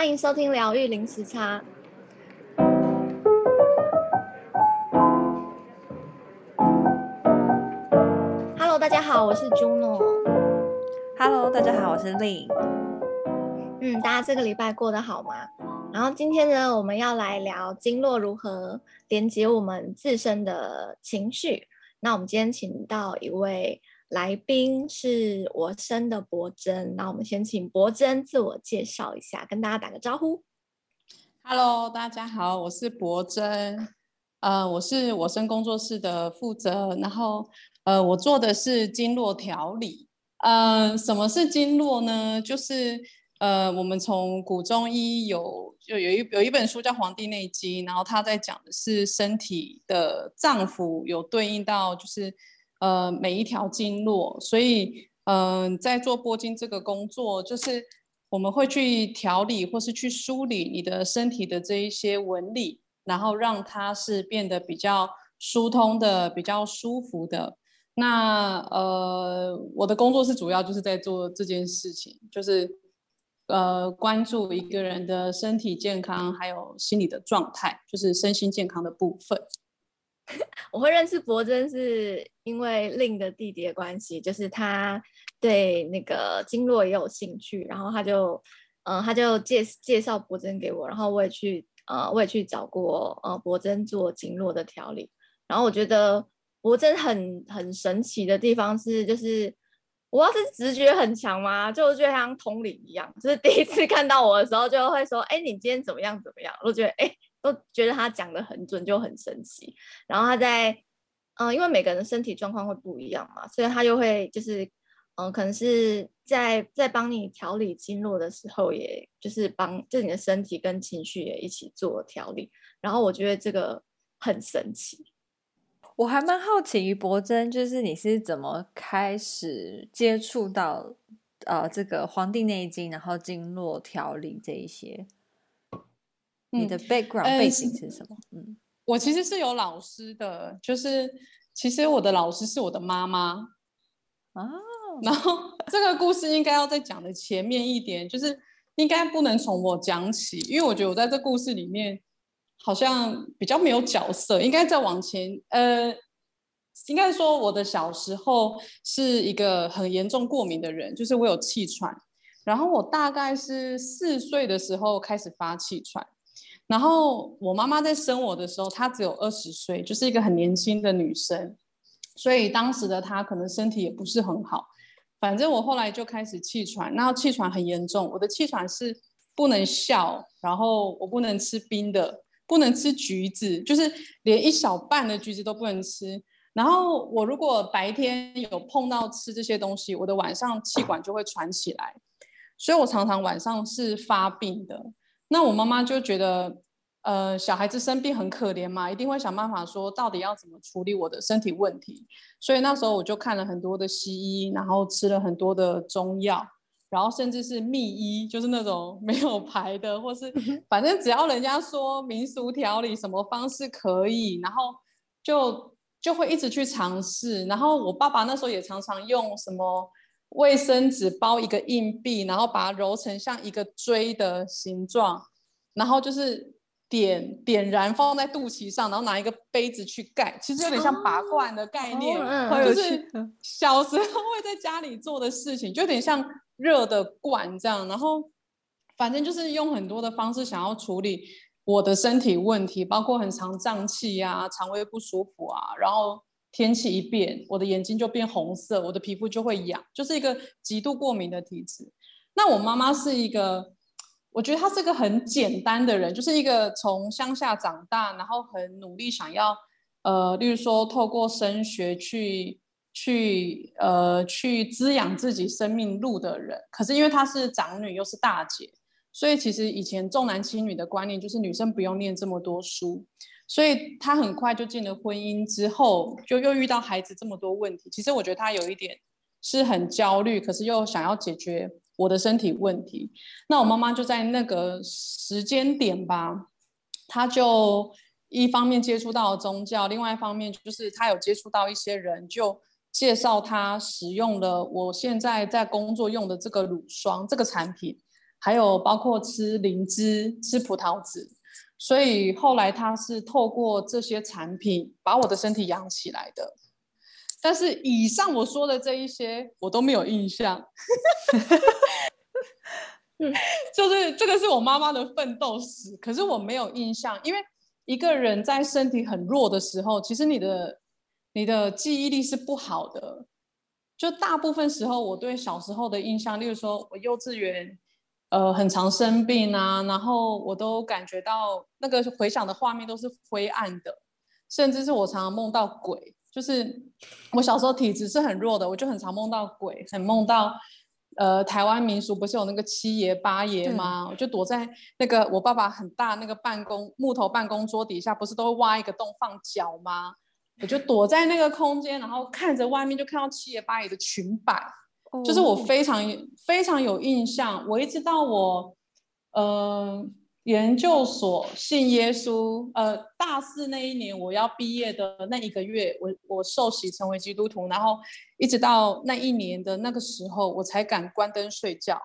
欢迎收听疗愈零时差。Hello，大家好，我是 Juno。Hello，大家好，我是 Lynn。嗯，大家这个礼拜过得好吗？然后今天呢，我们要来聊经络如何连接我们自身的情绪。那我们今天请到一位。来宾是我生的博珍，那我们先请博珍自我介绍一下，跟大家打个招呼。Hello，大家好，我是博珍，呃，我是我生工作室的负责，然后呃，我做的是经络调理。呃，什么是经络呢？就是呃，我们从古中医有就有一有一本书叫《黄帝内经》，然后他在讲的是身体的脏腑有对应到就是。呃，每一条经络，所以，嗯、呃，在做拨经这个工作，就是我们会去调理或是去梳理你的身体的这一些纹理，然后让它是变得比较疏通的、比较舒服的。那呃，我的工作是主要就是在做这件事情，就是呃，关注一个人的身体健康，还有心理的状态，就是身心健康的部分。我会认识博真是因为 Lynn 的弟弟的关系，就是他对那个经络也有兴趣，然后他就，呃，他就介介绍博真给我，然后我也去，呃，我也去找过，呃，博真做经络的调理，然后我觉得博真很很神奇的地方是，就是我要是直觉很强嘛，就觉得像通灵一样，就是第一次看到我的时候就会说，哎，你今天怎么样怎么样，我觉得，哎。都觉得他讲的很准，就很神奇。然后他在，嗯、因为每个人的身体状况会不一样嘛，所以他就会就是，嗯、可能是在在帮你调理经络的时候，也就是帮就你的身体跟情绪也一起做调理。然后我觉得这个很神奇。我还蛮好奇于博珍，就是你是怎么开始接触到呃这个《黄帝内经》，然后经络调理这一些。你的 background、嗯、背景是什么？嗯，我其实是有老师的，就是其实我的老师是我的妈妈啊。然后这个故事应该要再讲的前面一点，就是应该不能从我讲起，因为我觉得我在这故事里面好像比较没有角色，应该再往前。呃，应该说我的小时候是一个很严重过敏的人，就是我有气喘，然后我大概是四岁的时候开始发气喘。然后我妈妈在生我的时候，她只有二十岁，就是一个很年轻的女生，所以当时的她可能身体也不是很好。反正我后来就开始气喘，然后气喘很严重。我的气喘是不能笑，然后我不能吃冰的，不能吃橘子，就是连一小半的橘子都不能吃。然后我如果白天有碰到吃这些东西，我的晚上气管就会喘起来，所以我常常晚上是发病的。那我妈妈就觉得，呃，小孩子生病很可怜嘛，一定会想办法说到底要怎么处理我的身体问题。所以那时候我就看了很多的西医，然后吃了很多的中药，然后甚至是秘医，就是那种没有牌的，或是反正只要人家说民俗调理什么方式可以，然后就就会一直去尝试。然后我爸爸那时候也常常用什么。卫生纸包一个硬币，然后把它揉成像一个锥的形状，然后就是点点燃放在肚脐上，然后拿一个杯子去盖，其实有点像拔罐的概念，哦、就是小时候会在家里做的事情，就有点像热的罐这样。然后反正就是用很多的方式想要处理我的身体问题，包括很常胀气啊、肠胃不舒服啊，然后。天气一变，我的眼睛就变红色，我的皮肤就会痒，就是一个极度过敏的体质。那我妈妈是一个，我觉得她是一个很简单的人，就是一个从乡下长大，然后很努力想要，呃，例如说透过升学去去呃去滋养自己生命路的人。可是因为她是长女又是大姐，所以其实以前重男轻女的观念就是女生不用念这么多书。所以他很快就进了婚姻，之后就又遇到孩子这么多问题。其实我觉得他有一点是很焦虑，可是又想要解决我的身体问题。那我妈妈就在那个时间点吧，她就一方面接触到宗教，另外一方面就是她有接触到一些人，就介绍她使用了我现在在工作用的这个乳霜这个产品。还有包括吃灵芝、吃葡萄籽，所以后来他是透过这些产品把我的身体养起来的。但是以上我说的这一些，我都没有印象。就是这个是我妈妈的奋斗史，可是我没有印象，因为一个人在身体很弱的时候，其实你的你的记忆力是不好的。就大部分时候，我对小时候的印象，例如说我幼稚园，呃，很常生病啊，然后我都感觉到那个回想的画面都是灰暗的，甚至是我常常梦到鬼。就是我小时候体质是很弱的，我就很常梦到鬼，很梦到。呃，台湾民俗不是有那个七爷八爷吗？我就躲在那个我爸爸很大那个办公木头办公桌底下，不是都会挖一个洞放脚吗？我就躲在那个空间，然后看着外面，就看到七爷八爷的裙摆，哦、就是我非常非常有印象。我一直到我，呃。研究所信耶稣，呃，大四那一年我要毕业的那一个月，我我受洗成为基督徒，然后一直到那一年的那个时候，我才敢关灯睡觉。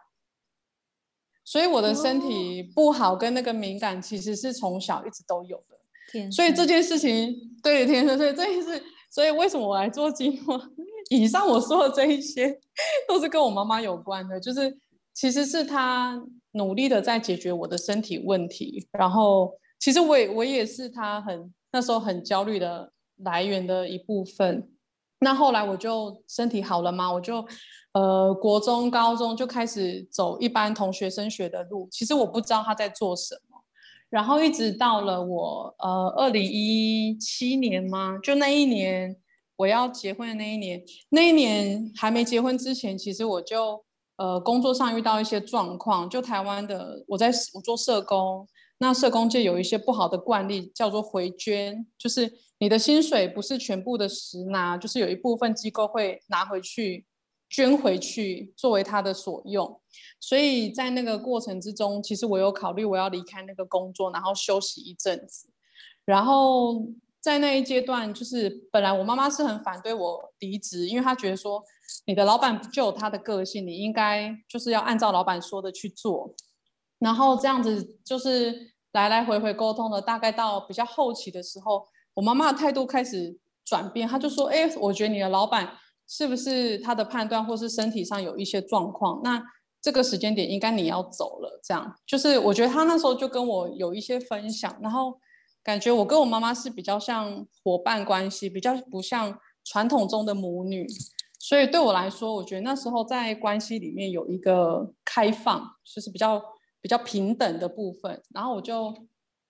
所以我的身体不好跟那个敏感，其实是从小一直都有的。天。所以这件事情，对，天生，所以这件事，所以为什么我来做经络？以上我说的这一些，都是跟我妈妈有关的，就是其实是她。努力的在解决我的身体问题，然后其实我也我也是她很那时候很焦虑的来源的一部分。那后来我就身体好了嘛，我就呃国中高中就开始走一般同学升学的路。其实我不知道他在做什么，然后一直到了我呃二零一七年嘛，就那一年我要结婚的那一年，那一年还没结婚之前，其实我就。呃，工作上遇到一些状况，就台湾的，我在我做社工，那社工界有一些不好的惯例，叫做回捐，就是你的薪水不是全部的实拿，就是有一部分机构会拿回去捐回去作为他的所用。所以在那个过程之中，其实我有考虑我要离开那个工作，然后休息一阵子。然后在那一阶段，就是本来我妈妈是很反对我离职，因为她觉得说。你的老板就有他的个性，你应该就是要按照老板说的去做，然后这样子就是来来回回沟通了。大概到比较后期的时候，我妈妈的态度开始转变，她就说：“哎，我觉得你的老板是不是他的判断或是身体上有一些状况？那这个时间点应该你要走了。”这样就是我觉得她那时候就跟我有一些分享，然后感觉我跟我妈妈是比较像伙伴关系，比较不像传统中的母女。所以对我来说，我觉得那时候在关系里面有一个开放，就是比较比较平等的部分。然后我就，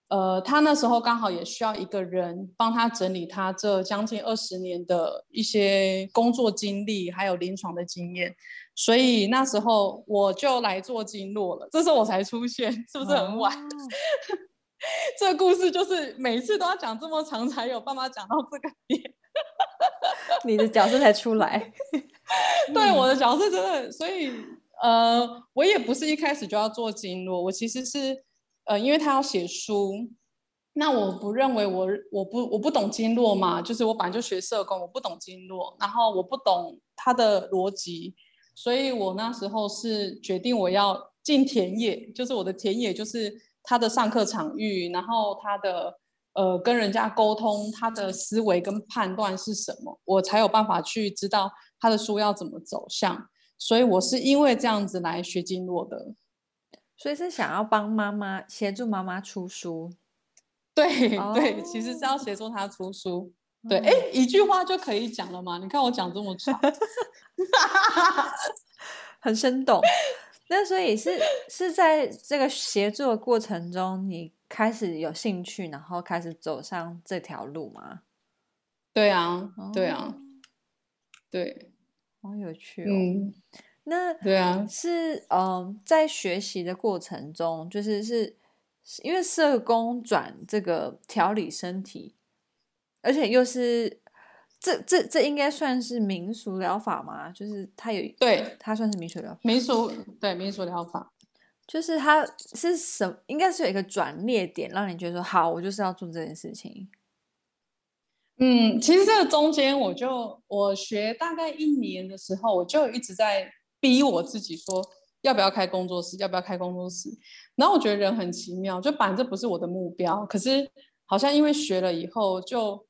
呃，她那时候刚好也需要一个人帮她整理她这将近二十年的一些工作经历，还有临床的经验。所以那时候我就来做经络了。这时候我才出现，是不是很晚？这个故事就是每次都要讲这么长，才有办法讲到这个点。你的角色才出来，对，我的角色真的，所以呃，我也不是一开始就要做经络，我其实是呃，因为他要写书，那我不认为我我不我不懂经络嘛，就是我本来就学社工，我不懂经络，然后我不懂他的逻辑，所以我那时候是决定我要进田野，就是我的田野就是他的上课场域，然后他的。呃，跟人家沟通，他的思维跟判断是什么，我才有办法去知道他的书要怎么走向。所以我是因为这样子来学经络的。所以是想要帮妈妈协助妈妈出书。对、oh. 对，其实是要协助他出书。对，哎、嗯，一句话就可以讲了吗？你看我讲这么长，很生动。那所以是是在这个协作的过程中，你。开始有兴趣，然后开始走上这条路吗？对啊，对啊，对，好有趣哦。嗯，那对啊，是嗯，在学习的过程中，就是是因为社工转这个调理身体，而且又是这这这应该算是民俗疗法吗？就是它有对，它算是民俗疗法，民俗对民俗疗法。就是它是什么？应该是有一个转捩点，让你觉得说好，我就是要做这件事情。嗯，其实这个中间，我就我学大概一年的时候，我就一直在逼我自己说，要不要开工作室？要不要开工作室？然后我觉得人很奇妙，就反正不是我的目标，可是好像因为学了以后，就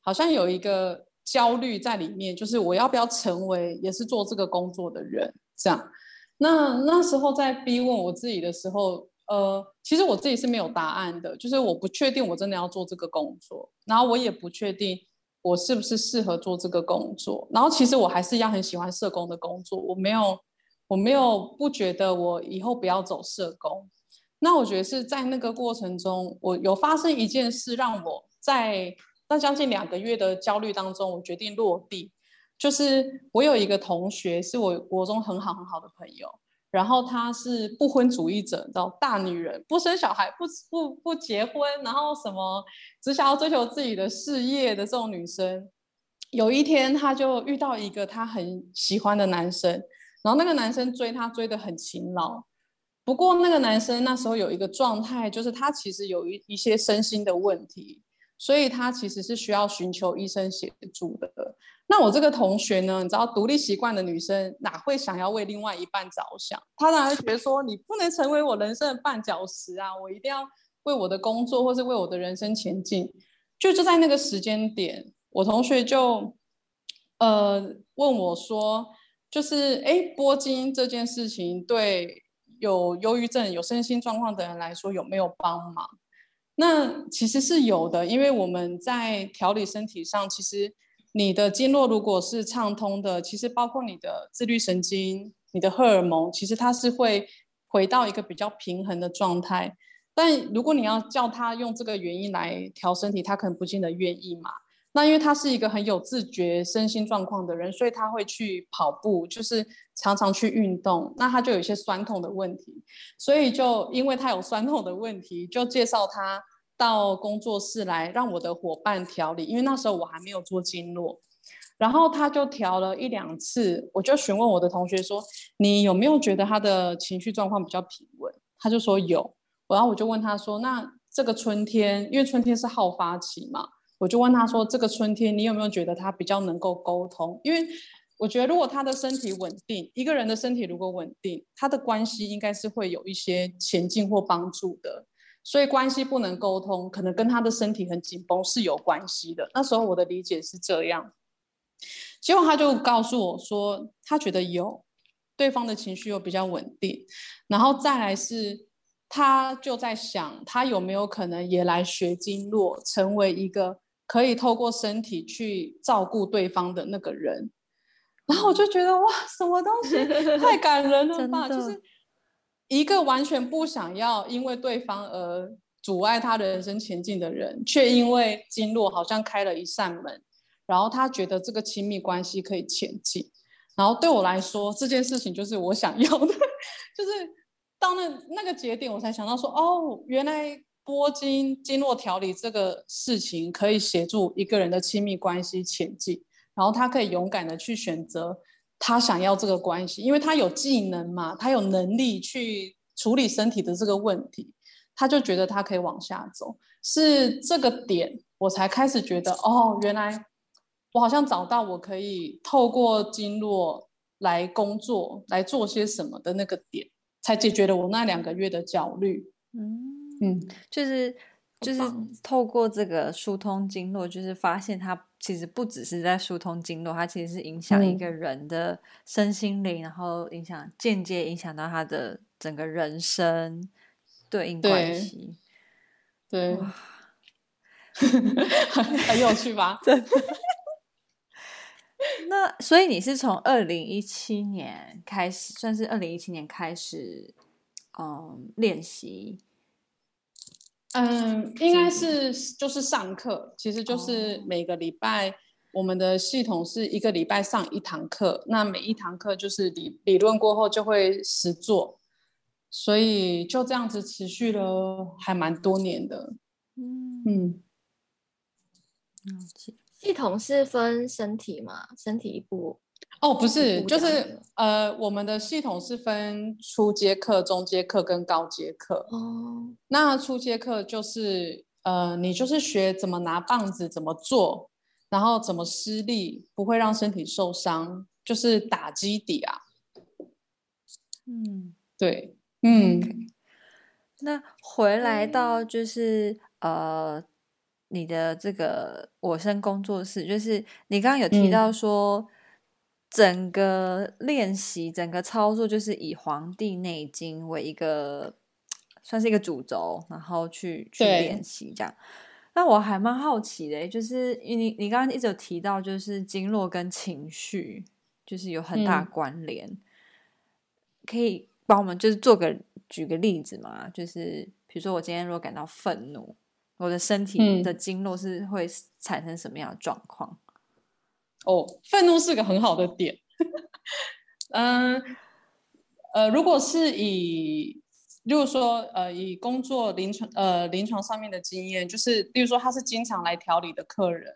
好像有一个焦虑在里面，就是我要不要成为也是做这个工作的人？这样。那那时候在逼问我自己的时候，呃，其实我自己是没有答案的，就是我不确定我真的要做这个工作，然后我也不确定我是不是适合做这个工作，然后其实我还是一样很喜欢社工的工作，我没有，我没有不觉得我以后不要走社工。那我觉得是在那个过程中，我有发生一件事，让我在那将近两个月的焦虑当中，我决定落地。就是我有一个同学，是我国中很好很好的朋友，然后她是不婚主义者，叫大女人，不生小孩，不不不结婚，然后什么只想要追求自己的事业的这种女生。有一天，她就遇到一个她很喜欢的男生，然后那个男生追她追得很勤劳，不过那个男生那时候有一个状态，就是他其实有一一些身心的问题。所以他其实是需要寻求医生协助的。那我这个同学呢，你知道，独立习惯的女生哪会想要为另外一半着想？她当然觉得说，你不能成为我人生的绊脚石啊！我一定要为我的工作或是为我的人生前进。就就在那个时间点，我同学就呃问我说，就是哎，拨经这件事情对有忧郁症、有身心状况的人来说有没有帮忙？那其实是有的，因为我们在调理身体上，其实你的经络如果是畅通的，其实包括你的自律神经、你的荷尔蒙，其实它是会回到一个比较平衡的状态。但如果你要叫他用这个原因来调身体，他可能不见得愿意嘛。那因为他是一个很有自觉身心状况的人，所以他会去跑步，就是常常去运动。那他就有一些酸痛的问题，所以就因为他有酸痛的问题，就介绍他到工作室来让我的伙伴调理。因为那时候我还没有做经络，然后他就调了一两次，我就询问我的同学说：“你有没有觉得他的情绪状况比较平稳？”他就说有。然后我就问他说：“那这个春天，因为春天是好发期嘛。”我就问他说：“这个春天，你有没有觉得他比较能够沟通？因为我觉得，如果他的身体稳定，一个人的身体如果稳定，他的关系应该是会有一些前进或帮助的。所以关系不能沟通，可能跟他的身体很紧绷是有关系的。那时候我的理解是这样。结果他就告诉我说，他觉得有对方的情绪又比较稳定，然后再来是。”他就在想，他有没有可能也来学经络，成为一个可以透过身体去照顾对方的那个人。然后我就觉得，哇，什么东西太感人了吧！就是一个完全不想要因为对方而阻碍他人生前进的人，却因为经络好像开了一扇门，然后他觉得这个亲密关系可以前进。然后对我来说，这件事情就是我想要的，就是。到那那个节点，我才想到说，哦，原来拨经经络调理这个事情可以协助一个人的亲密关系前进，然后他可以勇敢的去选择他想要这个关系，因为他有技能嘛，他有能力去处理身体的这个问题，他就觉得他可以往下走。是这个点，我才开始觉得，哦，原来我好像找到我可以透过经络来工作，来做些什么的那个点。才解决了我那两个月的焦虑。嗯嗯，就是就是透过这个疏通经络，就是发现它其实不只是在疏通经络，它其实是影响一个人的身心灵，嗯、然后影响间接影响到他的整个人生对应关系。对，很有趣吧？对。那所以你是从二零一七年开始，算是二零一七年开始，嗯，练习。嗯，应该是就是上课，其实就是每个礼拜我们的系统是一个礼拜上一堂课，那每一堂课就是理理论过后就会实做，所以就这样子持续了还蛮多年的。嗯嗯，系统是分身体嘛？身体一部？哦，不是，就是呃，我们的系统是分初阶课、中阶课跟高阶课。哦，那初阶课就是呃，你就是学怎么拿棒子，怎么做，然后怎么施力，不会让身体受伤，就是打基底啊。嗯，对，嗯。Okay. 那回来到就是呃，你的这个我生工作室，就是你刚刚有提到说，整个练习、整个操作，就是以《黄帝内经》为一个算是一个主轴，然后去去练习这样。那我还蛮好奇的，就是你你刚刚一直有提到，就是经络跟情绪就是有很大关联，嗯、可以帮我们就是做个举个例子嘛？就是比如说我今天如果感到愤怒，我的身体的经络是会产生什么样的状况？嗯、哦，愤怒是个很好的点。嗯呃，如果是以例如说，呃，以工作临床呃临床上面的经验，就是，例如说他是经常来调理的客人，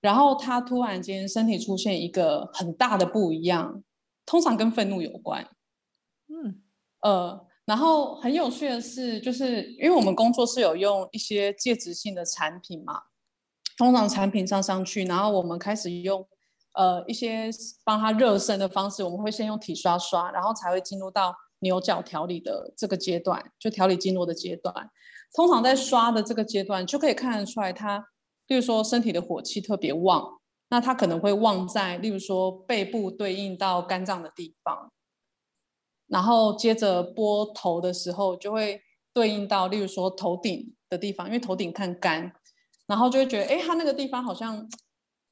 然后他突然间身体出现一个很大的不一样，通常跟愤怒有关。嗯，呃，然后很有趣的是，就是因为我们工作是有用一些介质性的产品嘛，通常产品上上去，然后我们开始用呃一些帮他热身的方式，我们会先用体刷刷，然后才会进入到。牛角调理的这个阶段，就调理经络的阶段，通常在刷的这个阶段就可以看得出来，他，例如说身体的火气特别旺，那他可能会旺在，例如说背部对应到肝脏的地方，然后接着拨头的时候就会对应到，例如说头顶的地方，因为头顶看肝，然后就会觉得，哎，他那个地方好像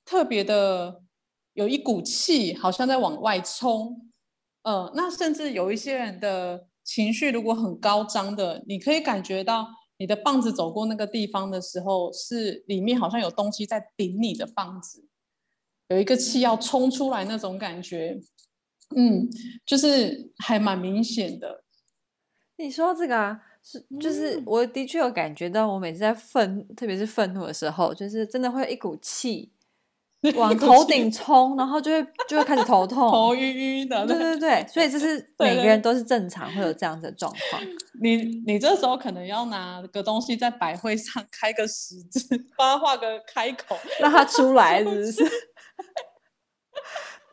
特别的有一股气，好像在往外冲。呃，那甚至有一些人的情绪如果很高涨的，你可以感觉到你的棒子走过那个地方的时候，是里面好像有东西在顶你的棒子，有一个气要冲出来那种感觉，嗯，就是还蛮明显的。你说这个啊，是就是我的确有感觉到，我每次在愤，特别是愤怒的时候，就是真的会有一股气。往头顶冲，然后就会就会开始头 痛、头晕晕的。对对对，所以这是每个人都是正常会有这样子的状况。你你这时候可能要拿个东西在百会上开个十字，帮他画个开口，让他出来，是不是？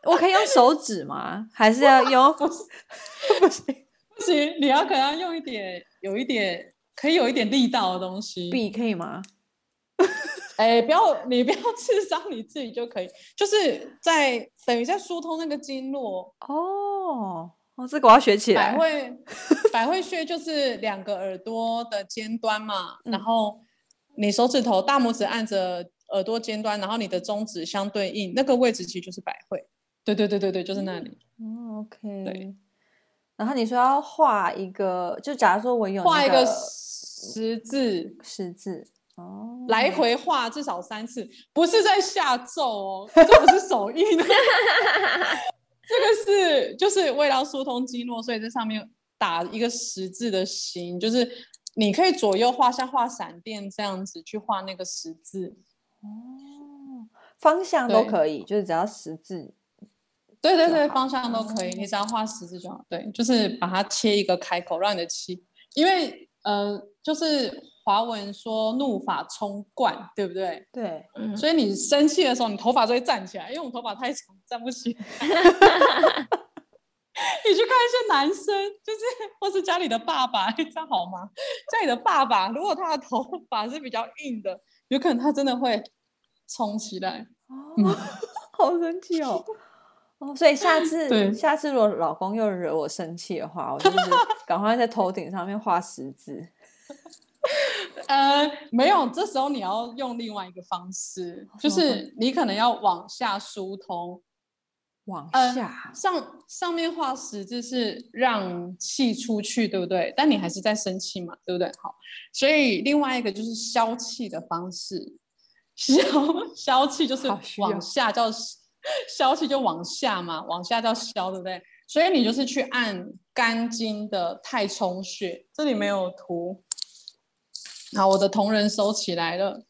我可以用手指吗？还是要用？不行不行不行，你要可能要用一点，有一点可以有一点力道的东西。笔可以吗？哎，不要，你不要 刺伤你自己就可以，就是在等于在疏通那个经络哦。哦，这个我要学起来。百 会百会穴就是两个耳朵的尖端嘛，嗯、然后你手指头大拇指按着耳朵尖端，然后你的中指相对应，那个位置其实就是百会。对对对对对，就是那里。哦，OK。对。然后你说要画一个，就假如说我有、那个、画一个十字，十字。哦，来回画至少三次，不是在下咒哦，这不是手印，这个是就是为了疏通经络，所以在上面打一个十字的形，就是你可以左右画，像画闪电这样子去画那个十字。哦，方向都可以，就是只要十字。对对对，方向都可以，你只要画十字就好。对，就是把它切一个开口，让你的气，因为呃，就是。华文说怒发冲冠，对不对？对，所以你生气的时候，你头发就会站起来，因为我头发太长，站不起来。你去看一些男生，就是或是家里的爸爸，这样好吗？家里的爸爸，如果他的头发是比较硬的，有可能他真的会冲起来。哦，嗯、好神奇哦！哦，所以下次，下次如果老公又惹我生气的话，我就是赶快在头顶上面画十字。呃，没有，这时候你要用另外一个方式，就是你可能要往下疏通，往下、呃、上上面画十字是让气出去，对不对？但你还是在生气嘛，对不对？好，所以另外一个就是消气的方式，消消气就是往下叫消气就往下嘛，往下叫消，对不对？所以你就是去按肝经的太冲穴，这里没有图。好，我的同仁收起来了，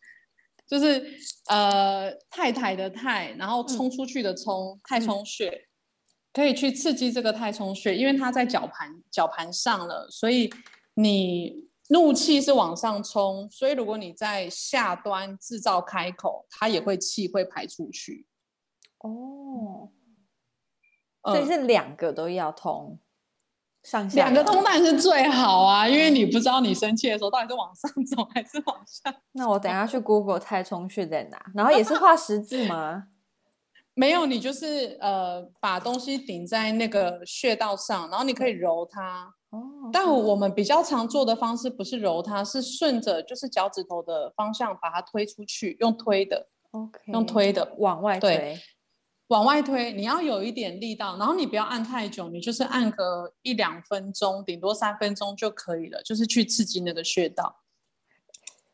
就是呃太太的太，然后冲出去的冲，嗯、太冲穴，可以去刺激这个太冲穴，因为它在脚盘脚盘上了，所以你怒气是往上冲，所以如果你在下端制造开口，它也会气会排出去。哦，所以是两个都要通。上下两个通当然是最好啊，因为你不知道你生气的时候到底是往上走还是往下。那我等下去 Google 太冲穴在哪，然后也是画十字吗？没有，你就是呃把东西顶在那个穴道上，然后你可以揉它。哦。但我们比较常做的方式不是揉它，是顺着就是脚趾头的方向把它推出去，用推的。OK。用推的往外推。对，往外推，你要有一点力道，然后你不要按太久，你就是按个一两分钟，顶多三分钟就可以了，就是去刺激那个穴道。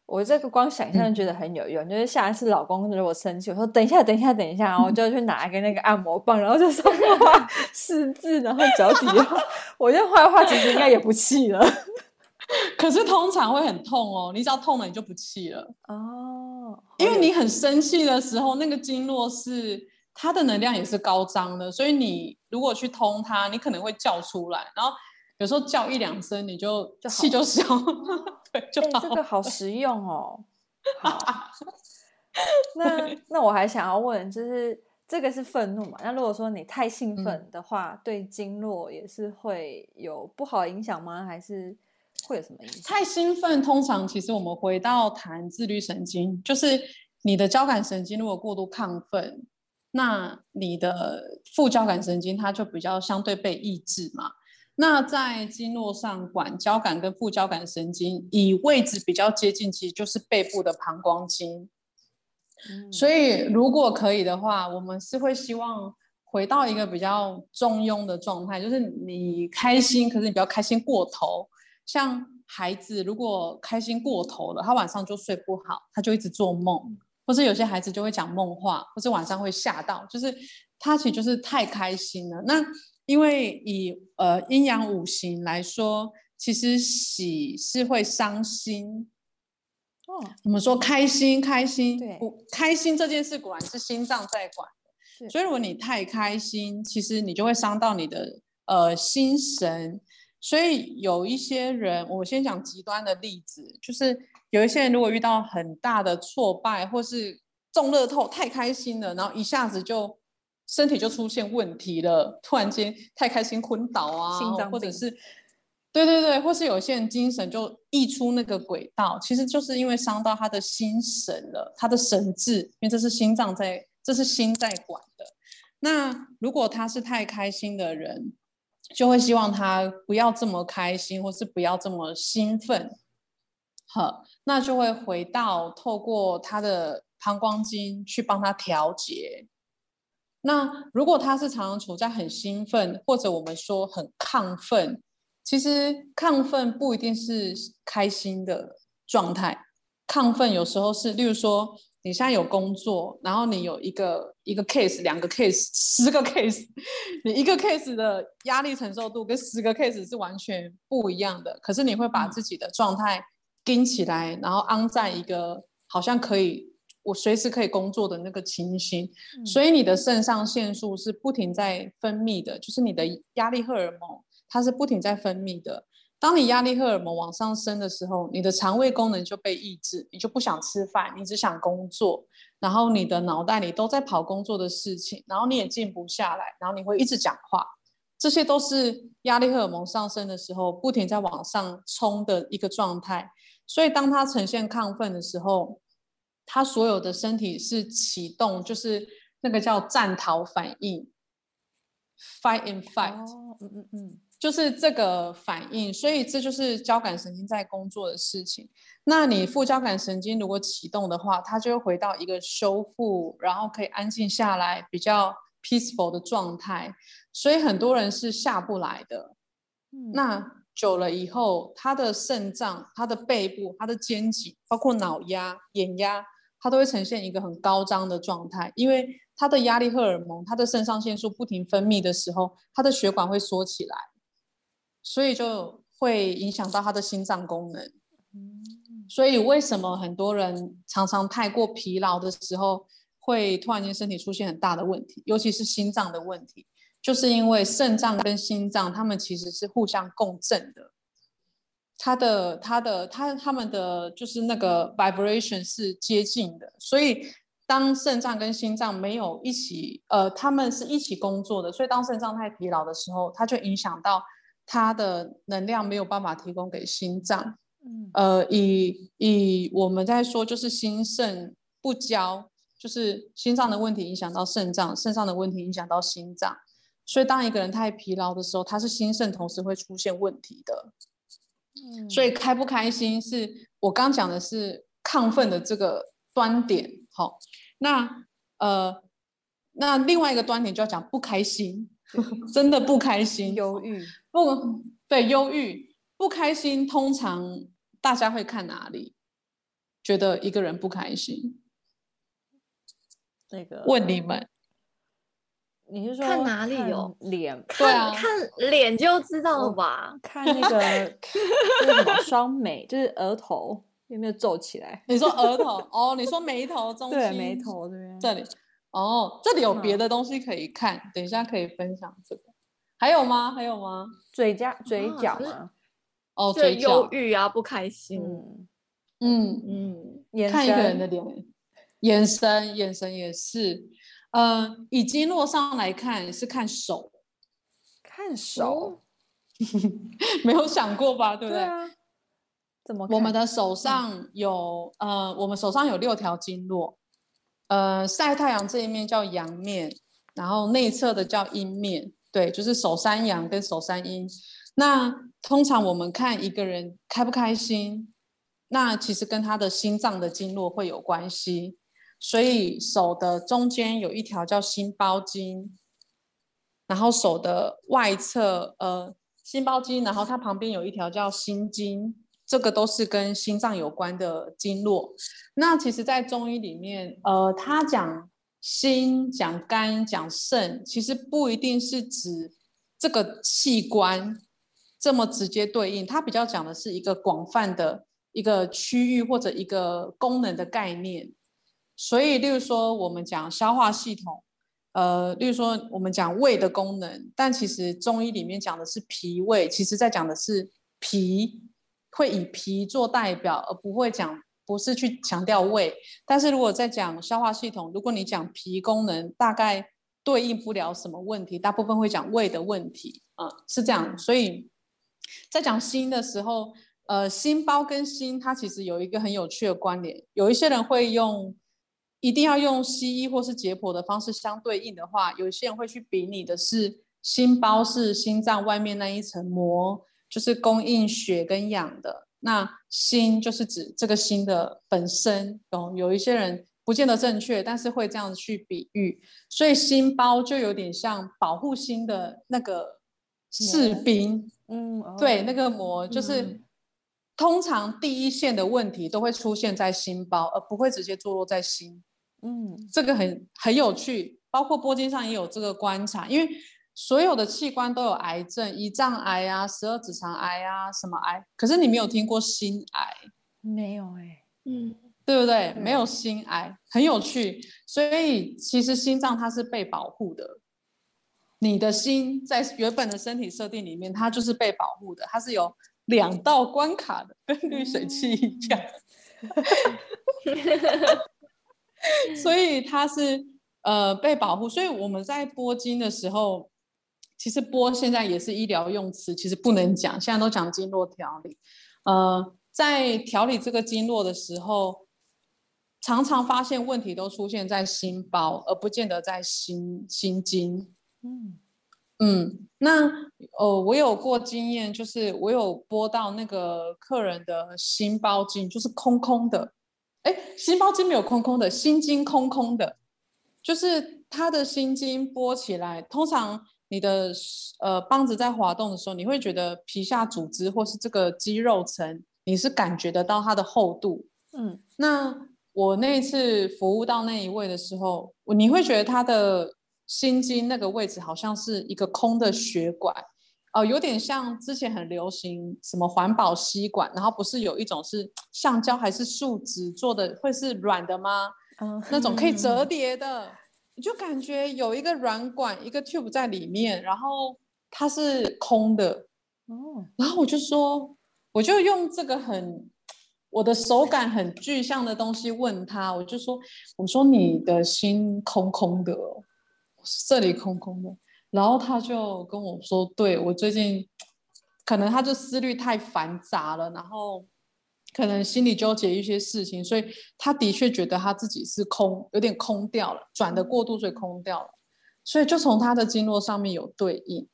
我这个光想象就觉得很有用，嗯、就是下一次老公如果生气，我说等一下，等一下，等一下，然后我就去拿一个那个按摩棒，然后就上面画十字，然后脚底下，我就画一画，其实应该也不气了。可是通常会很痛哦，你只要痛了，你就不气了哦。因为你很生气的时候，那个经络是它的能量也是高涨的，所以你如果去通它，你可能会叫出来，然后。有时候叫一两声，你就气就消，对，就好。这个好实用哦。好，那那我还想要问，就是这个是愤怒嘛？那如果说你太兴奋的话，嗯、对经络也是会有不好影响吗？还是会有什么影响？太兴奋，通常其实我们回到谈自律神经，就是你的交感神经如果过度亢奋，那你的副交感神经它就比较相对被抑制嘛。那在经络上管交感跟副交感神经，以位置比较接近，其实就是背部的膀胱经。嗯。所以如果可以的话，我们是会希望回到一个比较中庸的状态，就是你开心，可是你不要开心过头。像孩子如果开心过头了，他晚上就睡不好，他就一直做梦，或是有些孩子就会讲梦话，或是晚上会吓到，就是他其实就是太开心了。那因为以呃阴阳五行来说，其实喜是会伤心。哦，我们说开心开心，对，开心这件事果然是心脏在管的。所以如果你太开心，其实你就会伤到你的呃心神。所以有一些人，我先讲极端的例子，就是有一些人如果遇到很大的挫败，或是中乐透太开心了，然后一下子就。身体就出现问题了，突然间太开心昏倒啊，或者是，对对对，或是有些人精神就溢出那个轨道，其实就是因为伤到他的心神了，他的神智，因为这是心脏在，这是心在管的。那如果他是太开心的人，就会希望他不要这么开心，或是不要这么兴奋，好，那就会回到透过他的膀胱经去帮他调节。那如果他是常常处在很兴奋，或者我们说很亢奋，其实亢奋不一定是开心的状态。亢奋有时候是，例如说你现在有工作，然后你有一个一个 case、两个 case、十个 case，你一个 case 的压力承受度跟十个 case 是完全不一样的。可是你会把自己的状态盯起来，然后安在一个好像可以。我随时可以工作的那个情形，嗯，所以你的肾上腺素是不停在分泌的，就是你的压力荷尔蒙，它是不停在分泌的。当你压力荷尔蒙往上升的时候，你的肠胃功能就被抑制，你就不想吃饭，你只想工作，然后你的脑袋里都在跑工作的事情，然后你也静不下来，然后你会一直讲话，这些都是压力荷尔蒙上升的时候不停在往上冲的一个状态。所以当他呈现亢奋的时候，他所有的身体是启动，就是那个叫战逃反应，fight and fight，嗯嗯嗯，就是这个反应，所以这就是交感神经在工作的事情。那你副交感神经如果启动的话，它就会回到一个修复，然后可以安静下来，比较 peaceful 的状态。所以很多人是下不来的。嗯，那久了以后，他的肾脏、他的背部、他的肩颈，包括脑压、眼压。它都会呈现一个很高张的状态，因为他的压力荷尔蒙、他的肾上腺素不停分泌的时候，他的血管会缩起来，所以就会影响到他的心脏功能。所以为什么很多人常常太过疲劳的时候，会突然间身体出现很大的问题，尤其是心脏的问题，就是因为肾脏跟心脏它们其实是互相共振的。它的、它的、它、他们的就是那个 vibration 是接近的，所以当肾脏跟心脏没有一起，呃，他们是一起工作的，所以当肾脏太疲劳的时候，它就影响到它的能量没有办法提供给心脏。嗯，呃，以以我们在说，就是心肾不交，就是心脏的问题影响到肾脏，肾脏的问题影响到心脏。所以当一个人太疲劳的时候，他是心肾同时会出现问题的。嗯，所以开不开心是我刚讲的是亢奋的这个端点。好，那呃，那另外一个端点就要讲不开心，真的不开心，忧郁，不，对，忧郁，不开心，通常大家会看哪里？觉得一个人不开心？那个问你们。你是说看哪里有脸？对啊，看脸就知道了吧？看那个就 是什么双眉，就是额头有没有皱起来？你说额头哦？你说眉头中心？对，眉头这边。这里哦，这里有别的东西可以看，嗯、等一下可以分享这个。还有吗？还有吗？嘴角，嘴角吗？哦，嘴忧郁啊，不开心。嗯嗯，嗯看一个人的脸，眼神，眼神也是。呃，以经络上来看是看手，看手，没有想过吧？对不对？对啊，怎么？我们的手上有、嗯、呃，我们手上有六条经络，呃，晒太阳这一面叫阳面，然后内侧的叫阴面，对，就是手三阳跟手三阴。那通常我们看一个人开不开心，那其实跟他的心脏的经络会有关系。所以手的中间有一条叫心包经，然后手的外侧呃心包经，然后它旁边有一条叫心经，这个都是跟心脏有关的经络。那其实，在中医里面，呃，他讲心、讲肝、讲肾，其实不一定是指这个器官这么直接对应，它比较讲的是一个广泛的一个区域或者一个功能的概念。所以，例如说，我们讲消化系统，呃，例如说，我们讲胃的功能，但其实中医里面讲的是脾胃，其实在讲的是脾，会以脾做代表，而不会讲，不是去强调胃。但是如果在讲消化系统，如果你讲脾功能，大概对应不了什么问题，大部分会讲胃的问题，啊、是这样。所以在讲心的时候，呃，心包跟心，它其实有一个很有趣的关联，有一些人会用。一定要用西医或是解剖的方式相对应的话，有些人会去比拟的是心包是心脏外面那一层膜，就是供应血跟氧的。那心就是指这个心的本身。有有一些人不见得正确，但是会这样子去比喻。所以心包就有点像保护心的那个士兵。嗯，对，那个膜就是、嗯、通常第一线的问题都会出现在心包，而不会直接坐落在心。嗯，这个很很有趣，包括波经上也有这个观察，因为所有的器官都有癌症，胰脏癌啊、十二指肠癌啊、什么癌，可是你没有听过心癌？没有哎、欸，嗯，对不对？没有心癌，很有趣。所以其实心脏它是被保护的，你的心在原本的身体设定里面，它就是被保护的，它是有两道关卡的，跟滤水器一样。所以它是呃被保护，所以我们在拨经的时候，其实拨现在也是医疗用词，其实不能讲，现在都讲经络调理。呃，在调理这个经络的时候，常常发现问题都出现在心包，而不见得在心心经。嗯嗯，那呃我有过经验，就是我有拨到那个客人的心包经，就是空空的。哎，心包经没有空空的，心经空空的，就是他的心经拨起来。通常你的呃棒子在滑动的时候，你会觉得皮下组织或是这个肌肉层，你是感觉得到它的厚度。嗯，那我那一次服务到那一位的时候，你会觉得他的心经那个位置好像是一个空的血管。哦、呃，有点像之前很流行什么环保吸管，然后不是有一种是橡胶还是树脂做的，会是软的吗？嗯，那种可以折叠的，你就感觉有一个软管，一个 tube 在里面，然后它是空的。哦，然后我就说，我就用这个很我的手感很具象的东西问他，我就说，我说你的心空空的，这里空空的。然后他就跟我说：“对，我最近可能他就思虑太繁杂了，然后可能心里纠结一些事情，所以他的确觉得他自己是空，有点空掉了，转的过度，所以空掉了。所以就从他的经络上面有对应。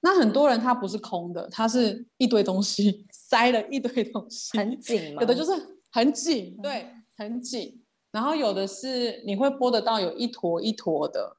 那很多人他不是空的，他是一堆东西 塞了一堆东西，很紧嘛，有的就是很紧，对，很紧。然后有的是你会拨得到有一坨一坨的，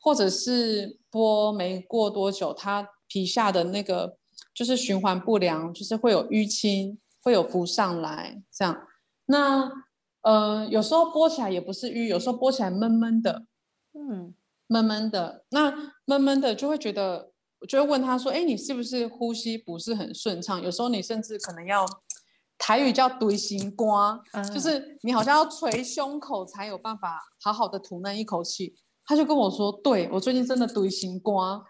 或者是拨没过多久，他皮下的那个就是循环不良，就是会有淤青，会有浮上来这样。那呃有时候拨起来也不是淤，有时候拨起来闷闷的，嗯，闷闷的。那闷闷的就会觉得。我就会问他说：“哎，你是不是呼吸不是很顺畅？有时候你甚至可能要台语叫堆心瓜，嗯、就是你好像要捶胸口才有办法好好的吐那一口气。”他就跟我说：“对，我最近真的堆心瓜，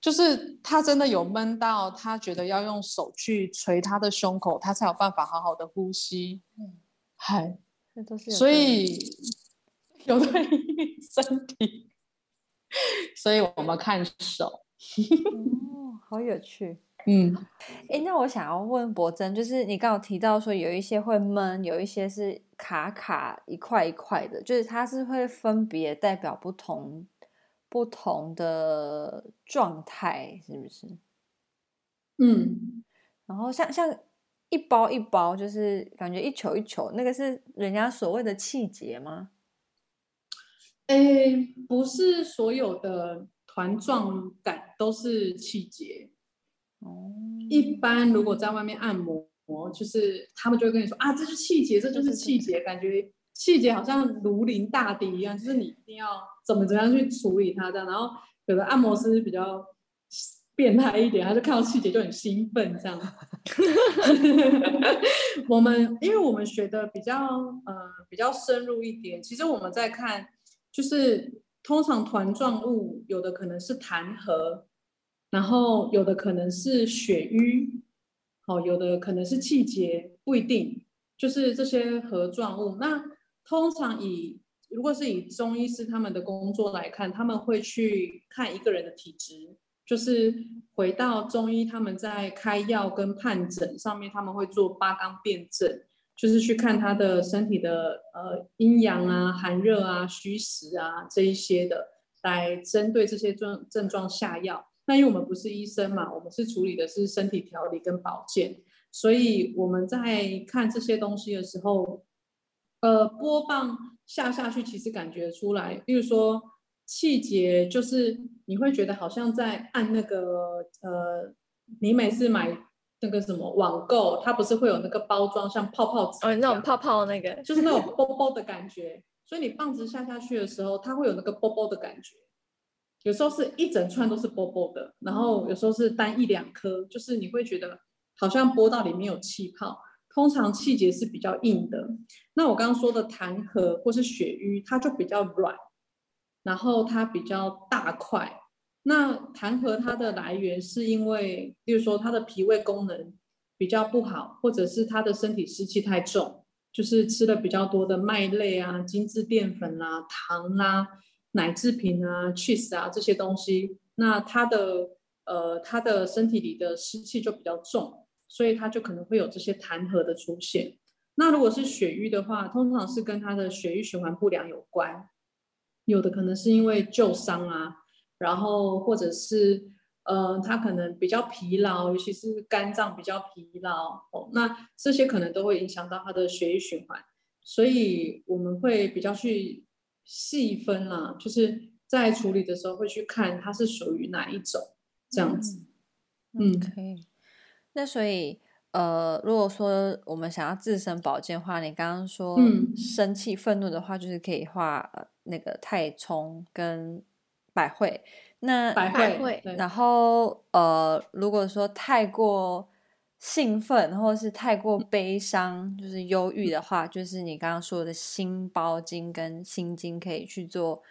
就是他真的有闷到，他觉得要用手去捶他的胸口，他才有办法好好的呼吸。”嗯，嗨，这都是所以 有对身体，所以我们看手。哦，好有趣。嗯，哎，那我想要问博真，就是你刚刚提到说有一些会闷，有一些是卡卡一块一块的，就是它是会分别代表不同不同的状态，是不是？嗯，然后像像一包一包，就是感觉一球一球，那个是人家所谓的气节吗？哎，不是所有的。团状感都是气结，哦。一般如果在外面按摩，就是他们就会跟你说啊，这是气节，这就是气节，感觉气节好像如临大敌一样，就是你一定要怎么怎么样去处理它这样。然后有的按摩师比较变态一点，他就看到气节就很兴奋这样。我们因为我们学的比较呃比较深入一点，其实我们在看就是。通常团状物有的可能是痰核，然后有的可能是血瘀，好，有的可能是气结，不一定，就是这些核状物。那通常以如果是以中医师他们的工作来看，他们会去看一个人的体质，就是回到中医他们在开药跟判诊上面，他们会做八纲辨证。就是去看他的身体的呃阴阳啊、寒热啊、虚实啊这一些的，来针对这些症症状下药。那因为我们不是医生嘛，我们是处理的是身体调理跟保健，所以我们在看这些东西的时候，呃，波棒下下去，其实感觉出来，比如说气节，就是你会觉得好像在按那个呃，你每次买。那个什么网购，它不是会有那个包装像泡泡纸，哦，那种泡泡那个，就是那种 啵啵的感觉。所以你棒子下下去的时候，它会有那个啵啵的感觉。有时候是一整串都是啵啵的，然后有时候是单一两颗，就是你会觉得好像拨到里面有气泡。通常气结是比较硬的，那我刚刚说的痰核或是血瘀，它就比较软，然后它比较大块。那痰核它的来源是因为，比如说它的脾胃功能比较不好，或者是他的身体湿气太重，就是吃了比较多的麦类啊、精致淀粉啦、啊、糖啦、啊、奶制品啊、cheese 啊这些东西，那他的呃他的身体里的湿气就比较重，所以他就可能会有这些痰核的出现。那如果是血瘀的话，通常是跟他的血液循环不良有关，有的可能是因为旧伤啊。然后或者是，呃，他可能比较疲劳，尤其是肝脏比较疲劳哦，那这些可能都会影响到他的血液循环，所以我们会比较去细分啦，就是在处理的时候会去看它是属于哪一种这样子。嗯，可以。那所以，呃，如果说我们想要自身保健的话，你刚刚说生气、愤怒的话，就是可以画那个太冲跟。百会，那百会，然后呃，如果说太过兴奋或是太过悲伤，就是忧郁的话，就是你刚刚说的心包经跟心经可以去做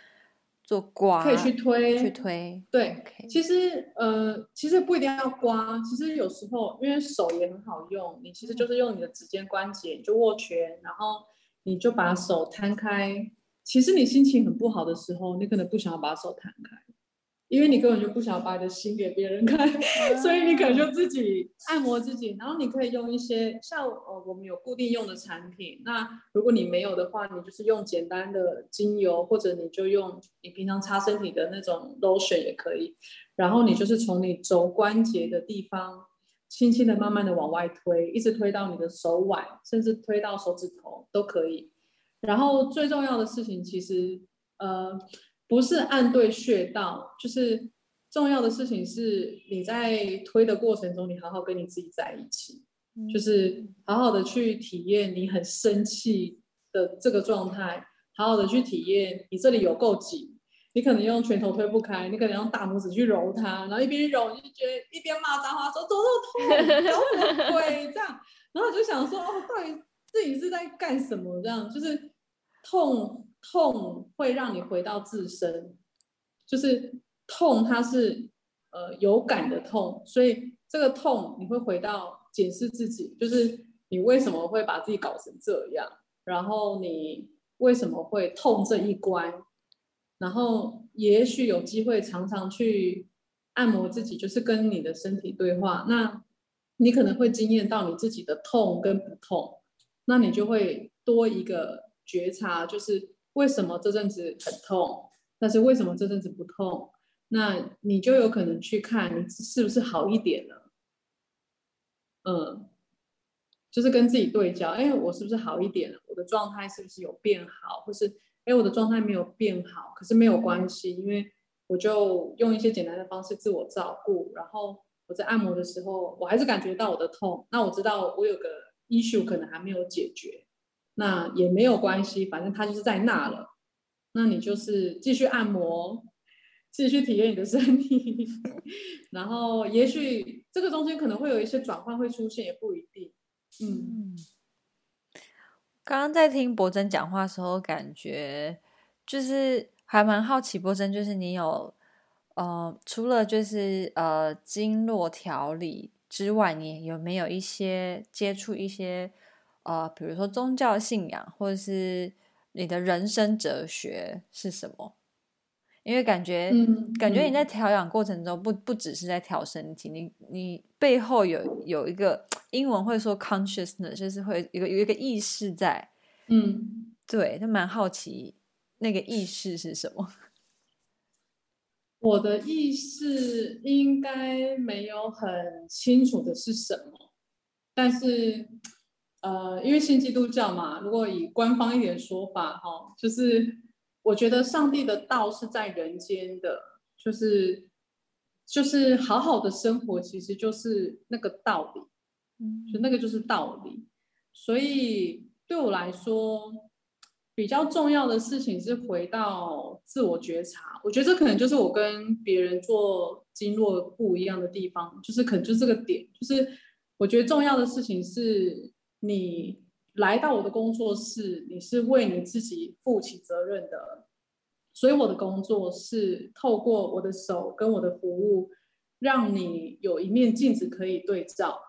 做刮，可以去推去推。对，Okay. 其实呃，其实不一定要刮，其实有时候因为手也很好用，你其实就是用你的指尖关节，你就握拳，然后你就把手摊开。其实你心情很不好的时候，你可能不想要把手摊开，因为你根本就不想把你的心给别人看，所以你可能就自己按摩自己，然后你可以用一些像呃我们有固定用的产品，那如果你没有的话，你就是用简单的精油，或者你就用你平常擦身体的那种 lotion 也可以，然后你就是从你肘关节的地方，轻轻的、慢慢的往外推，一直推到你的手腕，甚至推到手指头都可以。然后最重要的事情，其实呃。不是按对穴道，就是重要的事情是你在推的过程中，你好好跟你自己在一起，嗯、就是好好的去体验你很生气的这个状态，好好的去体验你这里有够紧，你可能用拳头推不开，你可能用大拇指去揉它，然后一边揉你就觉得一边骂脏话说走走痛，搞什么鬼这样，然后就想说哦，到底自己是在干什么这样，就是痛。痛会让你回到自身，就是痛，它是呃有感的痛，所以这个痛你会回到检视自己，就是你为什么会把自己搞成这样，然后你为什么会痛这一关，然后也许有机会常常去按摩自己，就是跟你的身体对话，那你可能会经验到你自己的痛跟不痛，那你就会多一个觉察，就是。为什么这阵子很痛？但是为什么这阵子不痛？那你就有可能去看你是不是好一点了。嗯，就是跟自己对焦，哎，我是不是好一点了？我的状态是不是有变好？或是哎，我的状态没有变好，可是没有关系，因为我就用一些简单的方式自我照顾，然后我在按摩的时候，我还是感觉到我的痛。那我知道我有个 issue 可能还没有解决。那也没有关系，反正它就是在那了。那你就是继续按摩，继续体验你的身体，然后也许这个中间可能会有一些转换会出现，也不一定。嗯，刚刚在听博真讲话的时候，感觉就是还蛮好奇，博真就是你有呃，除了就是呃经络调理之外，你有没有一些接触一些？呃，比如说宗教信仰，或者是你的人生哲学是什么？因为感觉，嗯、感觉你在调养过程中不，不不只是在调身体，你你背后有有一个英文会说 consciousness，就是会有有一个意识在。嗯，对，就蛮好奇那个意识是什么。我的意识应该没有很清楚的是什么，但是。呃，因为信基督教嘛，如果以官方一点说法，哈，就是我觉得上帝的道是在人间的，就是就是好好的生活，其实就是那个道理，嗯，就那个就是道理。所以对我来说，比较重要的事情是回到自我觉察。我觉得这可能就是我跟别人做经络不一样的地方，就是可能就是这个点，就是我觉得重要的事情是。你来到我的工作室，你是为你自己负起责任的，所以我的工作是透过我的手跟我的服务，让你有一面镜子可以对照。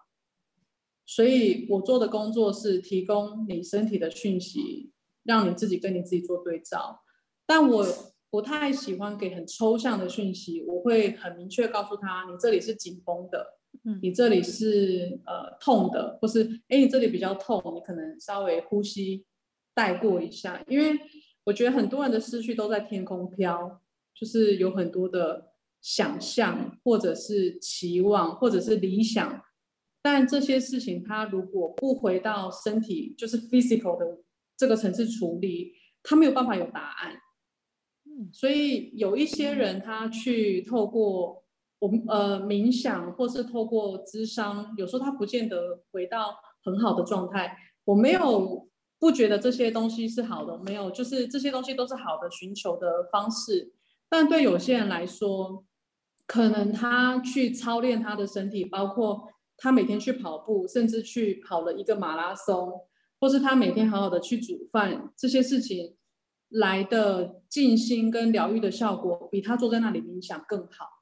所以我做的工作是提供你身体的讯息，让你自己跟你自己做对照。但我不太喜欢给很抽象的讯息，我会很明确告诉他，你这里是紧绷的。你这里是呃痛的，或是哎你这里比较痛，你可能稍微呼吸带过一下，因为我觉得很多人的思绪都在天空飘，就是有很多的想象，或者是期望，或者是理想，但这些事情它如果不回到身体，就是 physical 的这个层次处理，它没有办法有答案。所以有一些人他去透过。我们呃冥想，或是透过咨商，有时候他不见得回到很好的状态。我没有不觉得这些东西是好的，没有，就是这些东西都是好的寻求的方式。但对有些人来说，可能他去操练他的身体，包括他每天去跑步，甚至去跑了一个马拉松，或是他每天好好的去煮饭，这些事情来的静心跟疗愈的效果，比他坐在那里冥想更好。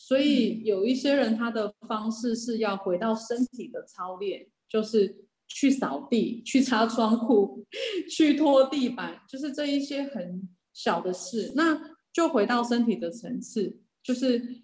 所以有一些人，他的方式是要回到身体的操练，就是去扫地、去擦窗户、去拖地板，就是这一些很小的事。那就回到身体的层次，就是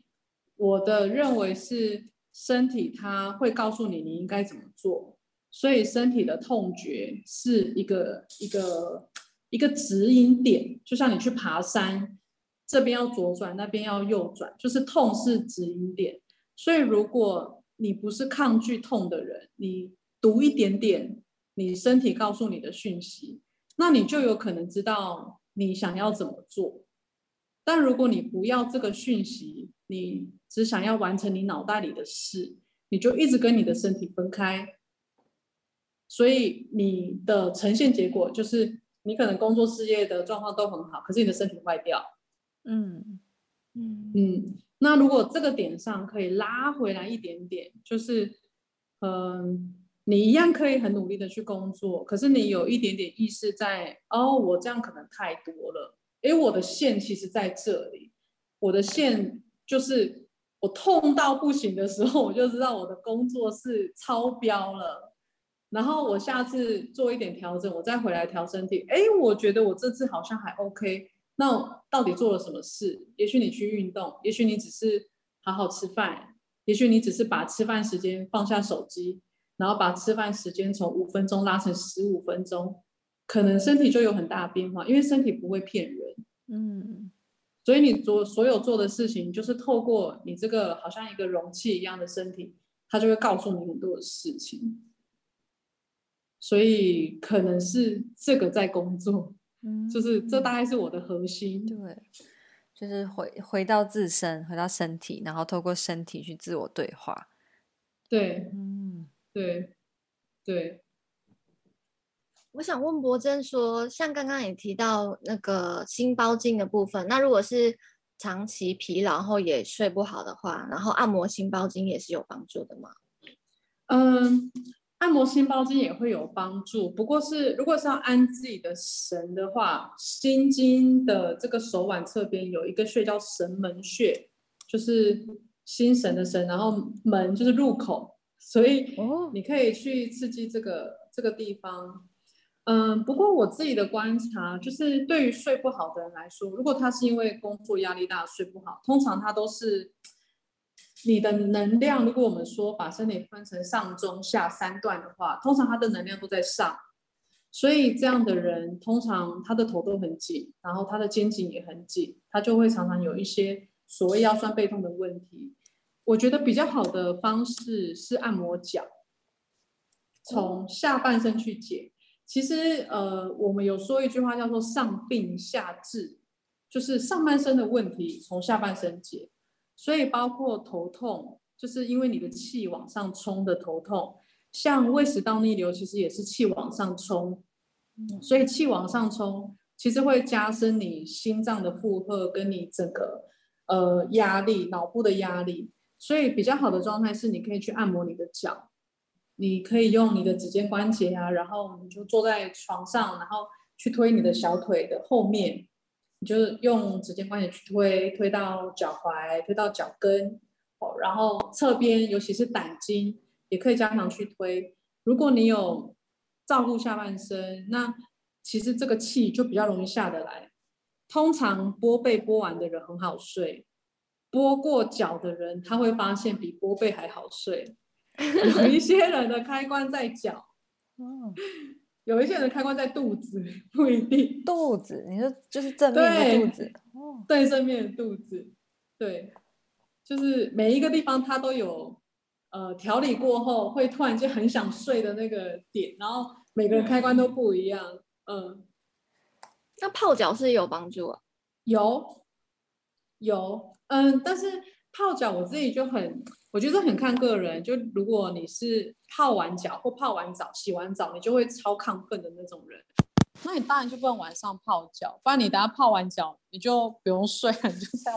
我的认为是身体它会告诉你你应该怎么做，所以身体的痛觉是一个一个一个指引点，就像你去爬山，这边要左转，那边要右转，就是痛是指引点。所以如果你不是抗拒痛的人，你读一点点你身体告诉你的讯息，那你就有可能知道你想要怎么做。但如果你不要这个讯息，你只想要完成你脑袋里的事，你就一直跟你的身体分开。所以你的呈现结果就是，你可能工作事业的状况都很好，可是你的身体坏掉。嗯嗯嗯。那如果这个点上可以拉回来一点点，就是，嗯、呃，你一样可以很努力的去工作，可是你有一点点意识在，哦，我这样可能太多了，诶，我的线其实在这里，我的线就是我痛到不行的时候，我就知道我的工作是超标了，然后我下次做一点调整，我再回来调身体，诶，我觉得我这次好像还 OK。那到底做了什么事？也许你去运动，也许你只是好好吃饭，也许你只是把吃饭时间放下手机，然后把吃饭时间从五分钟拉成十五分钟，可能身体就有很大的变化，因为身体不会骗人。嗯，所以你做所有做的事情，就是透过你这个好像一个容器一样的身体，它就会告诉你很多的事情。所以可能是这个在工作。嗯，就是这大概是我的核心，对，就是回回到自身，回到身体，然后透过身体去自我对话，对，嗯，对，对。我想问博珍说，像刚刚也提到那个心包经的部分，那如果是长期疲劳后也睡不好的话，然后按摩心包经也是有帮助的吗？嗯。按摩心包经也会有帮助，不过是如果是要安自己的神的话，心经的这个手腕侧边有一个穴叫神门穴，就是心神的神，然后门就是入口，所以你可以去刺激这个这个地方。嗯，不过我自己的观察就是，对于睡不好的人来说，如果他是因为工作压力大睡不好，通常他都是。你的能量，如果我们说把身体分成上中下三段的话，通常他的能量都在上，所以这样的人通常他的头都很紧，然后他的肩颈也很紧，他就会常常有一些所谓腰酸背痛的问题。我觉得比较好的方式是按摩脚，从下半身去解。其实呃，我们有说一句话叫做上病下治，就是上半身的问题从下半身解。所以包括头痛，就是因为你的气往上冲的头痛，像胃食道逆流，其实也是气往上冲，所以气往上冲，其实会加深你心脏的负荷，跟你整个呃压力、脑部的压力。所以比较好的状态是，你可以去按摩你的脚，你可以用你的指尖关节啊，然后你就坐在床上，然后去推你的小腿的后面。就是用指尖关节去推，推到脚踝，推到脚跟，哦，然后侧边，尤其是胆经，也可以加强去推。如果你有照顾下半身，那其实这个气就比较容易下得来。通常拨背拨完的人很好睡，拨过脚的人他会发现比拨背还好睡。有 一些人的开关在脚。哦。有一些人开关在肚子，不一定。肚子，你说就是正面的肚子，对，对，正面的肚子，对，就是每一个地方它都有，呃，调理过后会突然间很想睡的那个点，然后每个人开关都不一样，嗯。那泡脚是有帮助啊？有，有，嗯，但是。泡脚我自己就很，我觉得很看个人。就如果你是泡完脚或泡完澡、洗完澡，你就会超亢奋的那种人，那你当然就不能晚上泡脚，不然你等下泡完脚你就不用睡了，你就在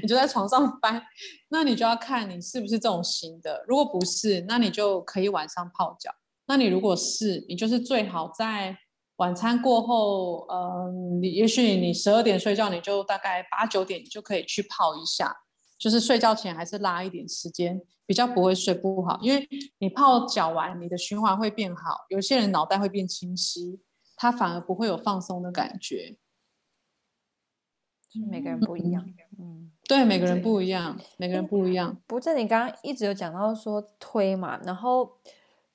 你就在床上翻。那你就要看你是不是这种型的。如果不是，那你就可以晚上泡脚。那你如果是，你就是最好在晚餐过后，嗯、你也许你十二点睡觉，你就大概八九点就可以去泡一下。就是睡觉前还是拉一点时间，比较不会睡不好。因为你泡脚完，你的循环会变好。有些人脑袋会变清晰，他反而不会有放松的感觉。每个人不一样。嗯，对，每个人不一样，每个人不一样。不是你刚刚一直有讲到说推嘛，然后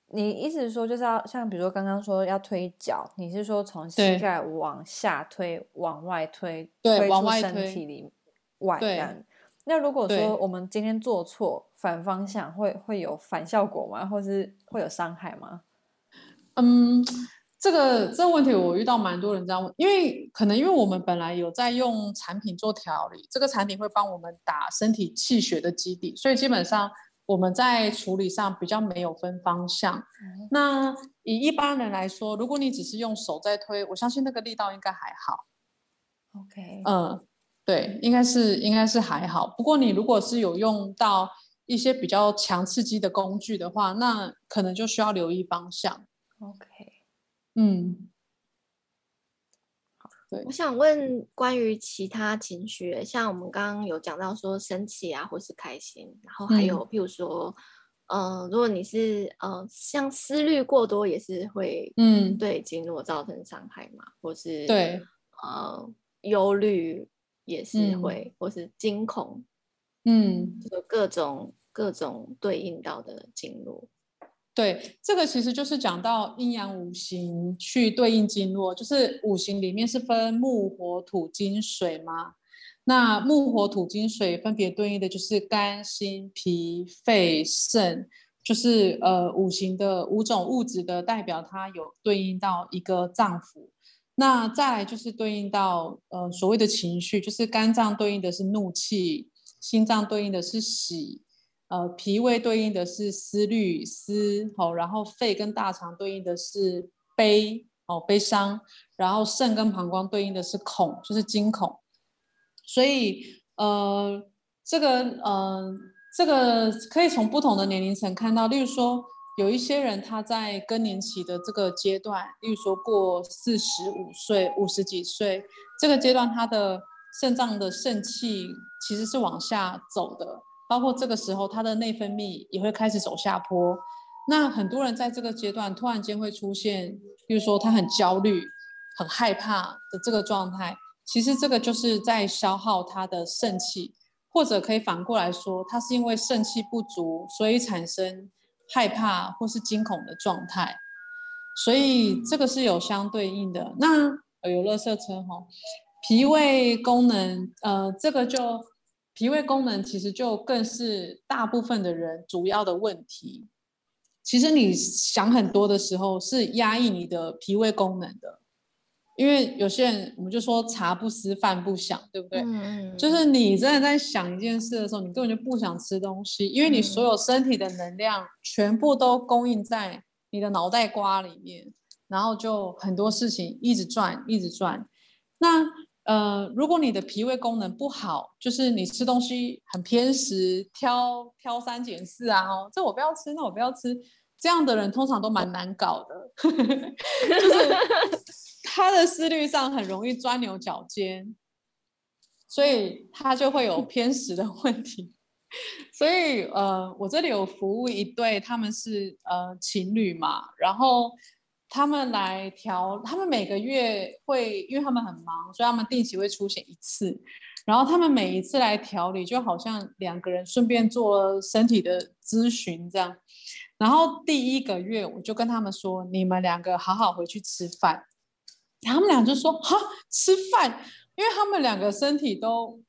你意思是说就是要像比如说刚刚说要推脚，你是说从膝盖往下推，往外推，对，推往外推，身体里外这样。那如果说我们今天做错反方向会，会会有反效果吗？或是会有伤害吗？嗯。这个这个问题我遇到蛮多人这样问，因为可能因为我们本来有在用产品做调理，这个产品会帮我们打身体气血的基底，所以基本上我们在处理上比较没有分方向。嗯、那以一般人来说，如果你只是用手在推，我相信那个力道应该还好。OK，嗯，对，应该是应该是还好。不过你如果是有用到一些比较强刺激的工具的话，那可能就需要留意方向。OK。嗯，好，对，我想问关于其他情绪，像我们刚刚有讲到说生气啊，或是开心，然后还有譬如说，嗯、呃，如果你是呃，像思虑过多，也是会嗯对经络造成伤害嘛，或是对呃忧虑也是会，嗯、或是惊恐，嗯，就各种各种对应到的经络。对，这个其实就是讲到阴阳五行去对应经络，就是五行里面是分木、火、土、金、水嘛。那木、火、土、金、水分别对应的就是肝、心、脾、肺、肾，就是呃五行的五种物质的代表，它有对应到一个脏腑。那再来就是对应到呃所谓的情绪，就是肝脏对应的是怒气，心脏对应的是喜。呃，脾胃对应的是思虑思，好，然后肺跟大肠对应的是悲，哦，悲伤，然后肾跟膀胱对应的是恐，就是惊恐。所以，呃，这个，呃，这个可以从不同的年龄层看到，例如说，有一些人他在更年期的这个阶段，例如说过四十五岁、五十几岁这个阶段，他的肾脏的肾气其实是往下走的。包括这个时候，他的内分泌也会开始走下坡。那很多人在这个阶段突然间会出现，比如说他很焦虑、很害怕的这个状态，其实这个就是在消耗他的肾气，或者可以反过来说，他是因为肾气不足，所以产生害怕或是惊恐的状态。所以这个是有相对应的。那有垃圾车哈，脾胃功能，呃，这个就。脾胃功能其实就更是大部分的人主要的问题。其实你想很多的时候是压抑你的脾胃功能的，因为有些人我们就说茶不思饭不想，对不对？嗯。就是你真的在想一件事的时候，你根本就不想吃东西，因为你所有身体的能量全部都供应在你的脑袋瓜里面，然后就很多事情一直转，一直转。那。呃，如果你的脾胃功能不好，就是你吃东西很偏食，挑挑三拣四啊，哦，这我不要吃，那我不要吃，这样的人通常都蛮难搞的，就是他的思虑上很容易钻牛角尖，所以他就会有偏食的问题。所以呃，我这里有服务一对，他们是呃情侣嘛，然后。他们来调，他们每个月会，因为他们很忙，所以他们定期会出现一次。然后他们每一次来调理，就好像两个人顺便做身体的咨询这样。然后第一个月，我就跟他们说：“你们两个好好回去吃饭。”他们俩就说：“哈，吃饭？”因为他们两个身体都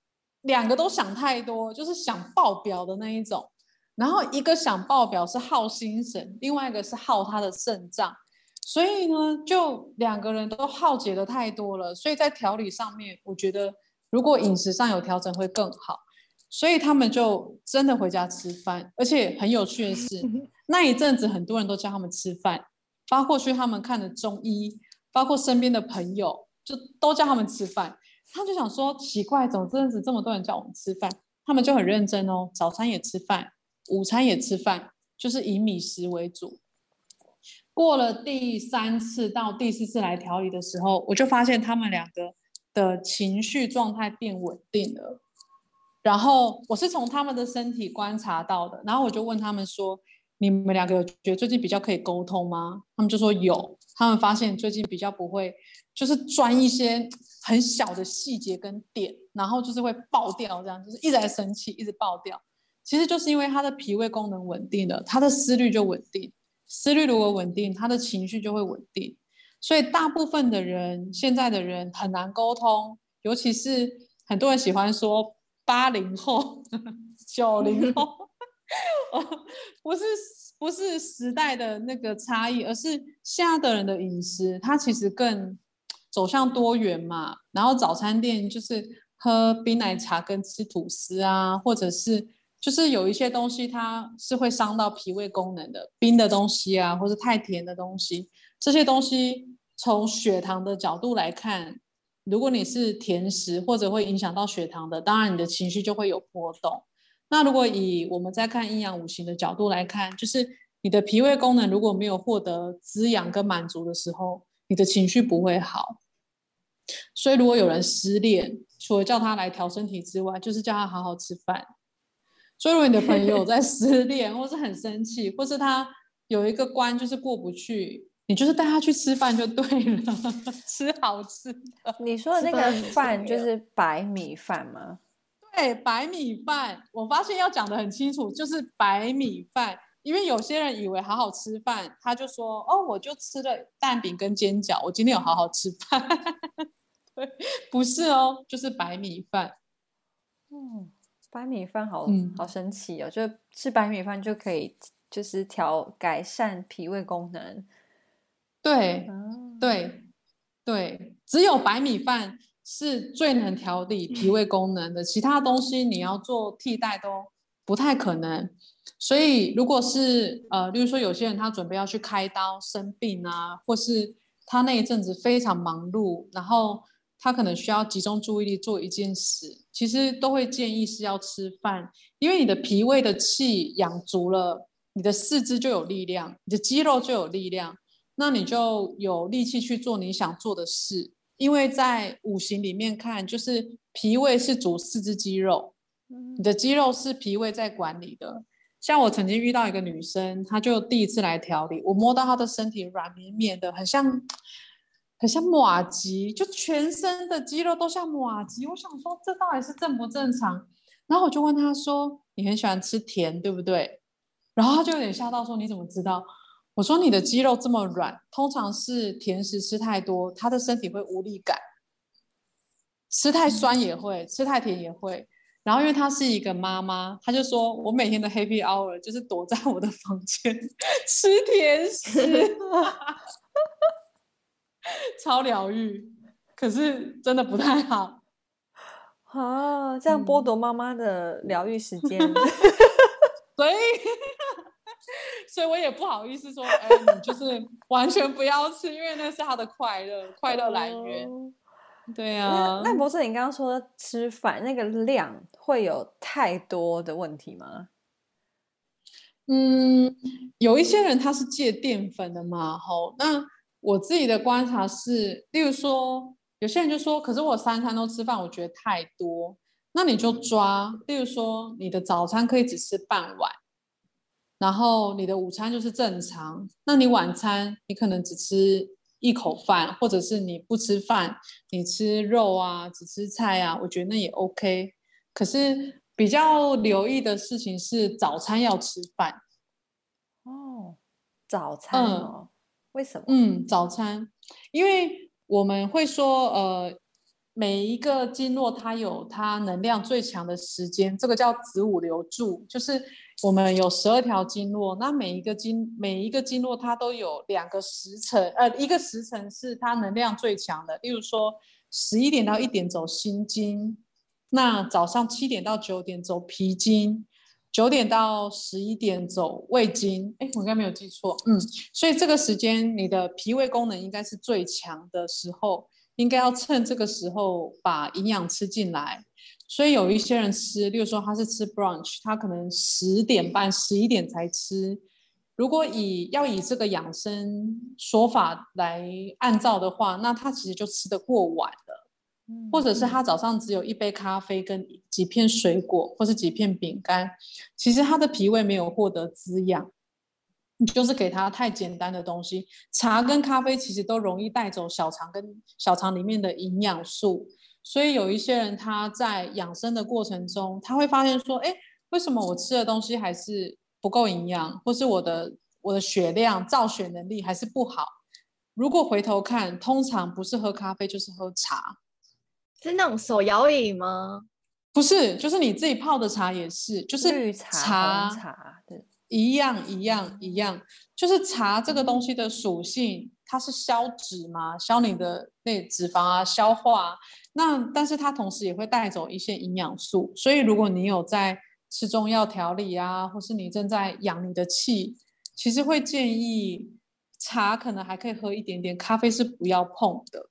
两个都想太多，就是想爆表的那一种。然后一个想爆表是耗心神，另外一个是耗他的肾脏。所以呢，就两个人都耗竭的太多了，所以在调理上面，我觉得如果饮食上有调整会更好。所以他们就真的回家吃饭，而且很有趣的是，那一阵子很多人都叫他们吃饭，包括去他们看的中医，包括身边的朋友，就都叫他们吃饭。他就想说，奇怪，怎么这阵子这么多人叫我们吃饭？他们就很认真哦，早餐也吃饭，午餐也吃饭，就是以米食为主。过了第三次到第四次来调理的时候，我就发现他们两个的情绪状态变稳定了。然后我是从他们的身体观察到的，然后我就问他们说：“你们两个有觉得最近比较可以沟通吗？他们就说有，他们发现最近比较不会，就是钻一些很小的细节跟点，然后就是会爆掉，这样就是一直在生气，一直爆掉。其实就是因为他的脾胃功能稳定了，他的思虑就稳定，思虑如果稳定，他的情绪就会稳定。所以大部分的人，现在的人很难沟通，尤其是很多人喜欢说八零后、九零后。不是不是时代的那个差异，而是现在的人的饮食，它其实更走向多元嘛。然后早餐店就是喝冰奶茶跟吃吐司啊，或者是就是有一些东西它是会伤到脾胃功能的，冰的东西啊，或者太甜的东西，这些东西从血糖的角度来看，如果你是甜食或者会影响到血糖的，当然你的情绪就会有波动。那如果以我们在看阴阳五行的角度来看，就是你的脾胃功能如果没有获得滋养跟满足的时候，你的情绪不会好。所以如果有人失恋，除了叫他来调身体之外，就是叫他好好吃饭。所以如果你的朋友在 失恋，或是很生气，或是他有一个关就是过不去，你就是带他去吃饭就对了，吃好吃的。你说的那个饭就是白米饭吗？对，白米饭，我发现要讲得很清楚，就是白米饭，因为有些人以为好好吃饭，他就说哦，我就吃了蛋饼跟煎饺，我今天有好好吃饭。对，不是哦，就是白米饭。嗯，白米饭好，嗯，好神奇哦，就吃白米饭就可以，就是调改善脾胃功能。对，嗯、对，对，只有白米饭。是最能调理脾胃功能的，其他东西你要做替代都不太可能。所以，如果是呃，例如说有些人他准备要去开刀生病啊，或是他那一阵子非常忙碌，然后他可能需要集中注意力做一件事，其实都会建议是要吃饭，因为你的脾胃的气养足了，你的四肢就有力量，你的肌肉就有力量，那你就有力气去做你想做的事。因为在五行里面看，就是脾胃是主四肢肌肉，你的肌肉是脾胃在管理的。像我曾经遇到一个女生，她就第一次来调理，我摸到她的身体软绵绵的，很像很像马吉，就全身的肌肉都像马吉。我想说，这到底是正不正常？然后我就问她说：“你很喜欢吃甜，对不对？”然后她就有点吓到，说：“你怎么知道？”我说你的肌肉这么软，通常是甜食吃太多，他的身体会无力感。吃太酸也会，吃太甜也会。然后因为她是一个妈妈，她就说我每天的 happy hour 就是躲在我的房间吃甜食，超疗愈。可是真的不太好 啊，这样剥夺妈妈的疗愈时间，嗯、所以。所以我也不好意思说，哎、欸，你就是 完全不要吃，因为那是他的快乐，快乐来源。对啊，那博士，你刚刚说吃饭那个量会有太多的问题吗？嗯，有一些人他是戒淀粉的嘛，吼。那我自己的观察是，例如说，有些人就说，可是我三餐都吃饭，我觉得太多。那你就抓，例如说，你的早餐可以只吃半碗。然后你的午餐就是正常，那你晚餐你可能只吃一口饭，或者是你不吃饭，你吃肉啊，只吃菜啊，我觉得那也 OK。可是比较留意的事情是早餐要吃饭。哦，早餐哦，嗯，为什么？嗯，早餐，因为我们会说，呃，每一个经络它有它能量最强的时间，这个叫子午流注，就是。我们有十二条经络，那每一个经每一个经络它都有两个时辰，呃，一个时辰是它能量最强的。例如说，十一点到一点走心经，那早上七点到九点走脾经，九点到十一点走胃经。哎，我应该没有记错，嗯，所以这个时间你的脾胃功能应该是最强的时候，应该要趁这个时候把营养吃进来。所以有一些人吃，例如说他是吃 brunch，他可能十点半、十一点才吃。如果以要以这个养生说法来按照的话，那他其实就吃得过晚了。或者是他早上只有一杯咖啡跟几片水果，或是几片饼干，其实他的脾胃没有获得滋养。你就是给他太简单的东西。茶跟咖啡其实都容易带走小肠跟小肠里面的营养素，所以有一些人他在养生的过程中，他会发现说，哎，为什么我吃的东西还是不够营养，或是我的我的血量造血能力还是不好？如果回头看，通常不是喝咖啡就是喝茶，是那种手摇饮吗？不是，就是你自己泡的茶也是，就是绿茶、红茶，对。一样一样一样，就是茶这个东西的属性，它是消脂嘛，消你的那脂肪啊，消化。那但是它同时也会带走一些营养素，所以如果你有在吃中药调理啊，或是你正在养你的气，其实会建议茶可能还可以喝一点点，咖啡是不要碰的。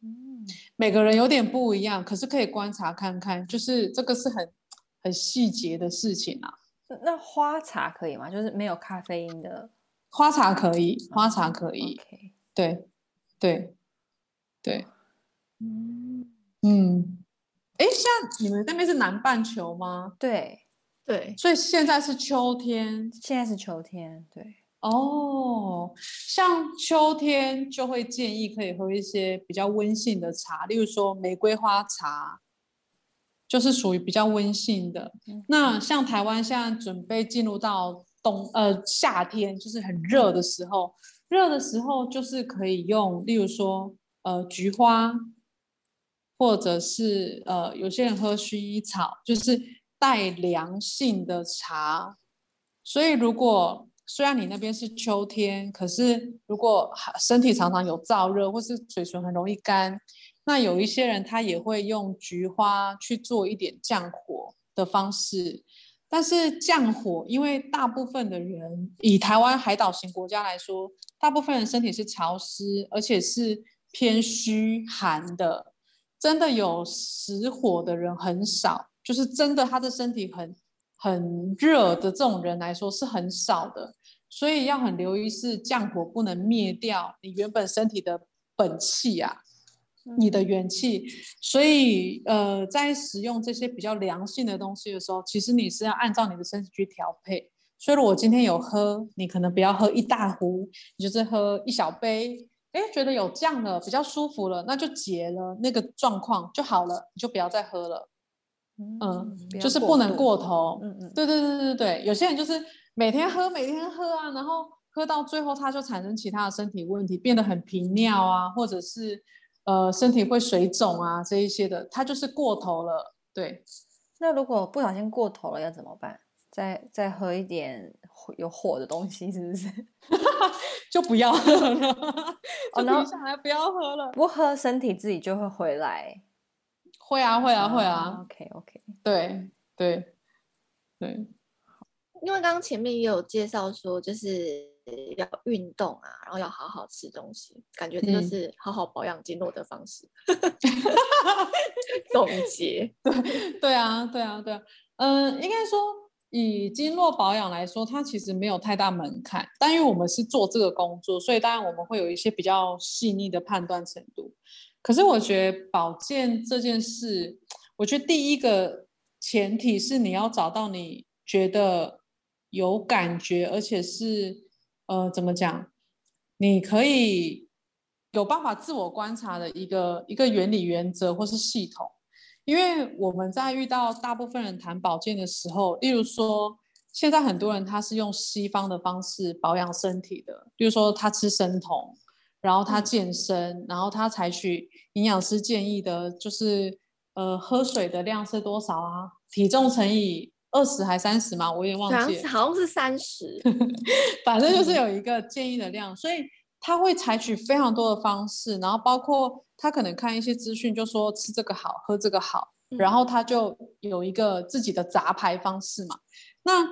嗯，每个人有点不一样，可是可以观察看看，就是这个是很很细节的事情啊。那花茶可以吗？就是没有咖啡因的花茶可以，花茶可以。Okay. 对，对，对。嗯嗯。哎，像你们那边是南半球吗？对，对。所以现在是秋天。现在是秋天，对。哦，像秋天就会建议可以喝一些比较温性的茶，例如说玫瑰花茶。就是属于比较温性的。那像台湾现在准备进入到冬呃夏天，就是很热的时候，热的时候就是可以用，例如说呃菊花，或者是呃有些人喝薰衣草，就是带凉性的茶。所以如果虽然你那边是秋天，可是如果身体常常有燥热，或是嘴唇很容易干。那有一些人他也会用菊花去做一点降火的方式，但是降火，因为大部分的人以台湾海岛型国家来说，大部分人身体是潮湿，而且是偏虚寒的，真的有实火的人很少，就是真的他的身体很很热的这种人来说是很少的，所以要很留意是降火不能灭掉你原本身体的本气啊。你的元气，所以呃，在使用这些比较良性的东西的时候，其实你是要按照你的身体去调配。所以如果今天有喝，你可能不要喝一大壶，你就是喝一小杯，哎，觉得有降了，比较舒服了，那就解了那个状况就好了，你就不要再喝了。嗯，嗯就是不能过头。嗯嗯，对对对对对，有些人就是每天喝，每天喝啊，然后喝到最后他就产生其他的身体问题，变得很频尿啊，或者是。呃，身体会水肿啊，这一些的，它就是过头了。对，那如果不小心过头了要怎么办？再再喝一点有火的东西，是不是？就不要喝了。哦，那下来不要喝了。不喝，身体自己就会回来。会啊，会啊，会啊。OK，OK。对对对。因为刚刚前面也有介绍说，就是。要运动啊，然后要好好吃东西，感觉这就是好好保养经络的方式。嗯、总结，对 对啊，对啊，对啊，嗯，应该说以经络保养来说，它其实没有太大门槛。但因为我们是做这个工作，所以当然我们会有一些比较细腻的判断程度。可是我觉得保健这件事，我觉得第一个前提是你要找到你觉得有感觉，而且是。呃，怎么讲？你可以有办法自我观察的一个一个原理原则或是系统，因为我们在遇到大部分人谈保健的时候，例如说，现在很多人他是用西方的方式保养身体的，比如说他吃生酮，然后他健身，嗯、然后他采取营养师建议的，就是呃喝水的量是多少啊？体重乘以。二十还三十吗？我也忘记了，好像是三十，反正就是有一个建议的量，所以他会采取非常多的方式，然后包括他可能看一些资讯，就说吃这个好，喝这个好，然后他就有一个自己的杂牌方式嘛。那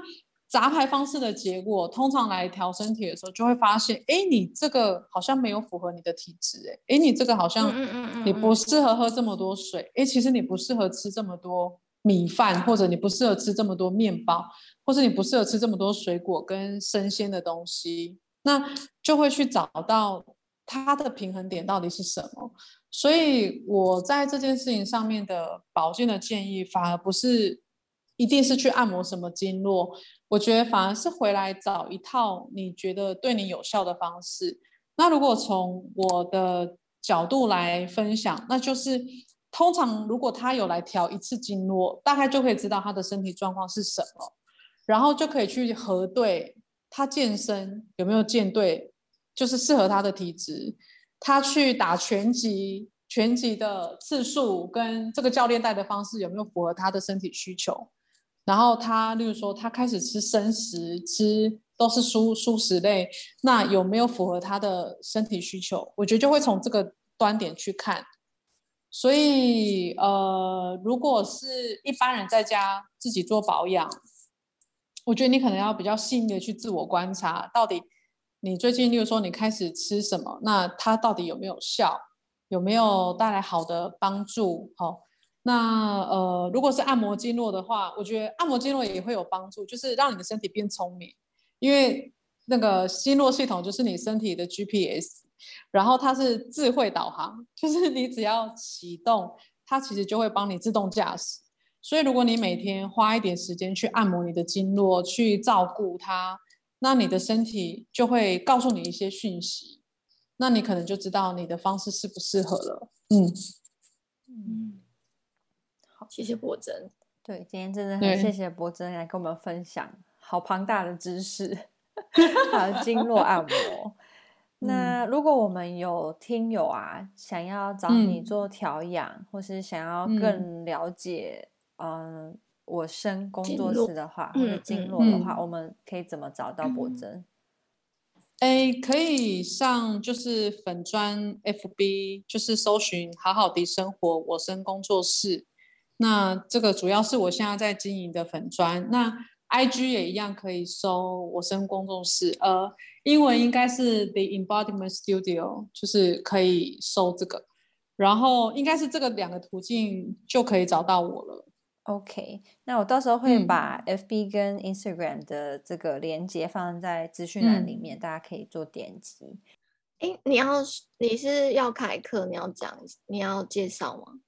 杂牌方式的结果，通常来调身体的时候，就会发现，哎，你这个好像没有符合你的体质，哎，哎，你这个好像你不适合喝这么多水，哎，其实你不适合吃这么多。米饭，或者你不适合吃这么多面包，或是你不适合吃这么多水果跟生鲜的东西，那就会去找到它的平衡点到底是什么。所以我在这件事情上面的保健的建议，反而不是一定是去按摩什么经络。我觉得反而是回来找一套你觉得对你有效的方式。那如果从我的角度来分享，那就是通常如果他有来调一次经络，大概就可以知道他的身体状况是什么，然后就可以去核对他健身有没有健对，就是适合他的体质。他去打拳击，拳击的次数跟这个教练带的方式有没有符合他的身体需求？然后他，例如说，他开始吃生食，吃都是蔬蔬食类，那有没有符合他的身体需求？我觉得就会从这个端点去看。所以，呃，如果是一般人在家自己做保养，我觉得你可能要比较细腻的去自我观察，到底你最近，例如说你开始吃什么，那它到底有没有效，有没有带来好的帮助？好。那呃，如果是按摩经络的话，我觉得按摩经络也会有帮助，就是让你的身体变聪明，因为那个经络系统就是你身体的 GPS，然后它是智慧导航，就是你只要启动，它其实就会帮你自动驾驶。所以如果你每天花一点时间去按摩你的经络，去照顾它，那你的身体就会告诉你一些讯息，那你可能就知道你的方式适不适合了。嗯嗯。好谢谢博真，对，今天真的很谢谢博真来跟我们分享好庞大的知识，还有经络按摩。那如果我们有听友啊，想要找你做调养，嗯、或是想要更了解嗯、呃、我生工作室的话，或者经络的话，我们可以怎么找到博真？哎，可以上就是粉砖 FB，就是搜寻好好的生活我生工作室。那这个主要是我现在在经营的粉砖，那 IG 也一样可以搜我生工作室，呃，英文应该是 The Embodiment Studio，就是可以搜这个，然后应该是这个两个途径就可以找到我了。OK，那我到时候会把 FB 跟 Instagram 的这个连接放在资讯栏里面，嗯、大家可以做点击。哎，你要你是要开课，你要讲，你要介绍吗？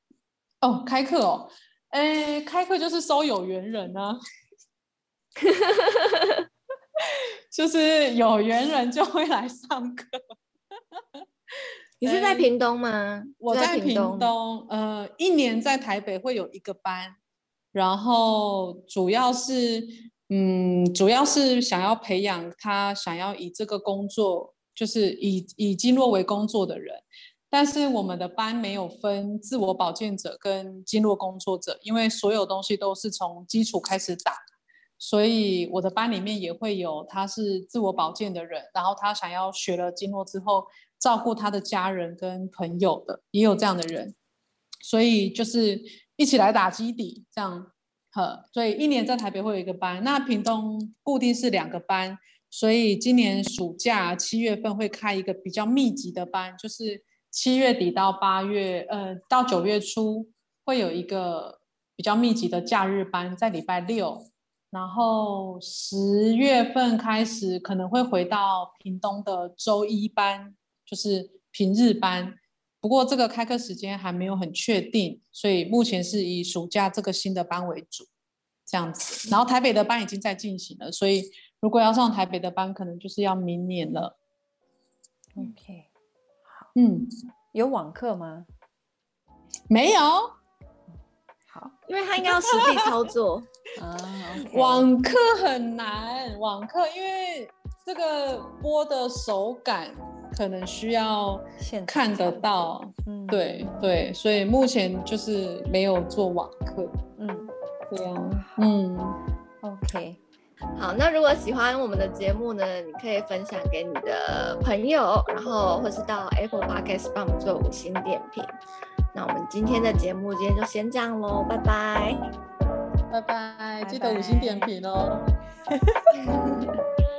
哦，开课哦，哎，开课就是收有缘人啊，就是有缘人就会来上课。你是在屏东吗？我在屏东，呃，一年在台北会有一个班，然后主要是，嗯，主要是想要培养他想要以这个工作，就是以以经络为工作的人。但是我们的班没有分自我保健者跟经络工作者，因为所有东西都是从基础开始打，所以我的班里面也会有他是自我保健的人，然后他想要学了经络之后照顾他的家人跟朋友的，也有这样的人，所以就是一起来打基底这样，呵，所以一年在台北会有一个班，那屏东固定是两个班，所以今年暑假七月份会开一个比较密集的班，就是。七月底到八月，呃，到九月初会有一个比较密集的假日班，在礼拜六，然后十月份开始可能会回到屏东的周一班，就是平日班。不过这个开课时间还没有很确定，所以目前是以暑假这个新的班为主，这样子。然后台北的班已经在进行了，所以如果要上台北的班，可能就是要明年了。OK。嗯，有网课吗？没有。好，因为他应该要实地操作 啊。Okay. 网课很难，网课因为这个播的手感可能需要看得到。嗯，对对，所以目前就是没有做网课。嗯，对啊。嗯，OK。好，那如果喜欢我们的节目呢，你可以分享给你的朋友，然后或是到 Apple Podcast 帮我们做五星点评。那我们今天的节目今天就先这样喽，拜拜，拜拜，记得五星点评哦。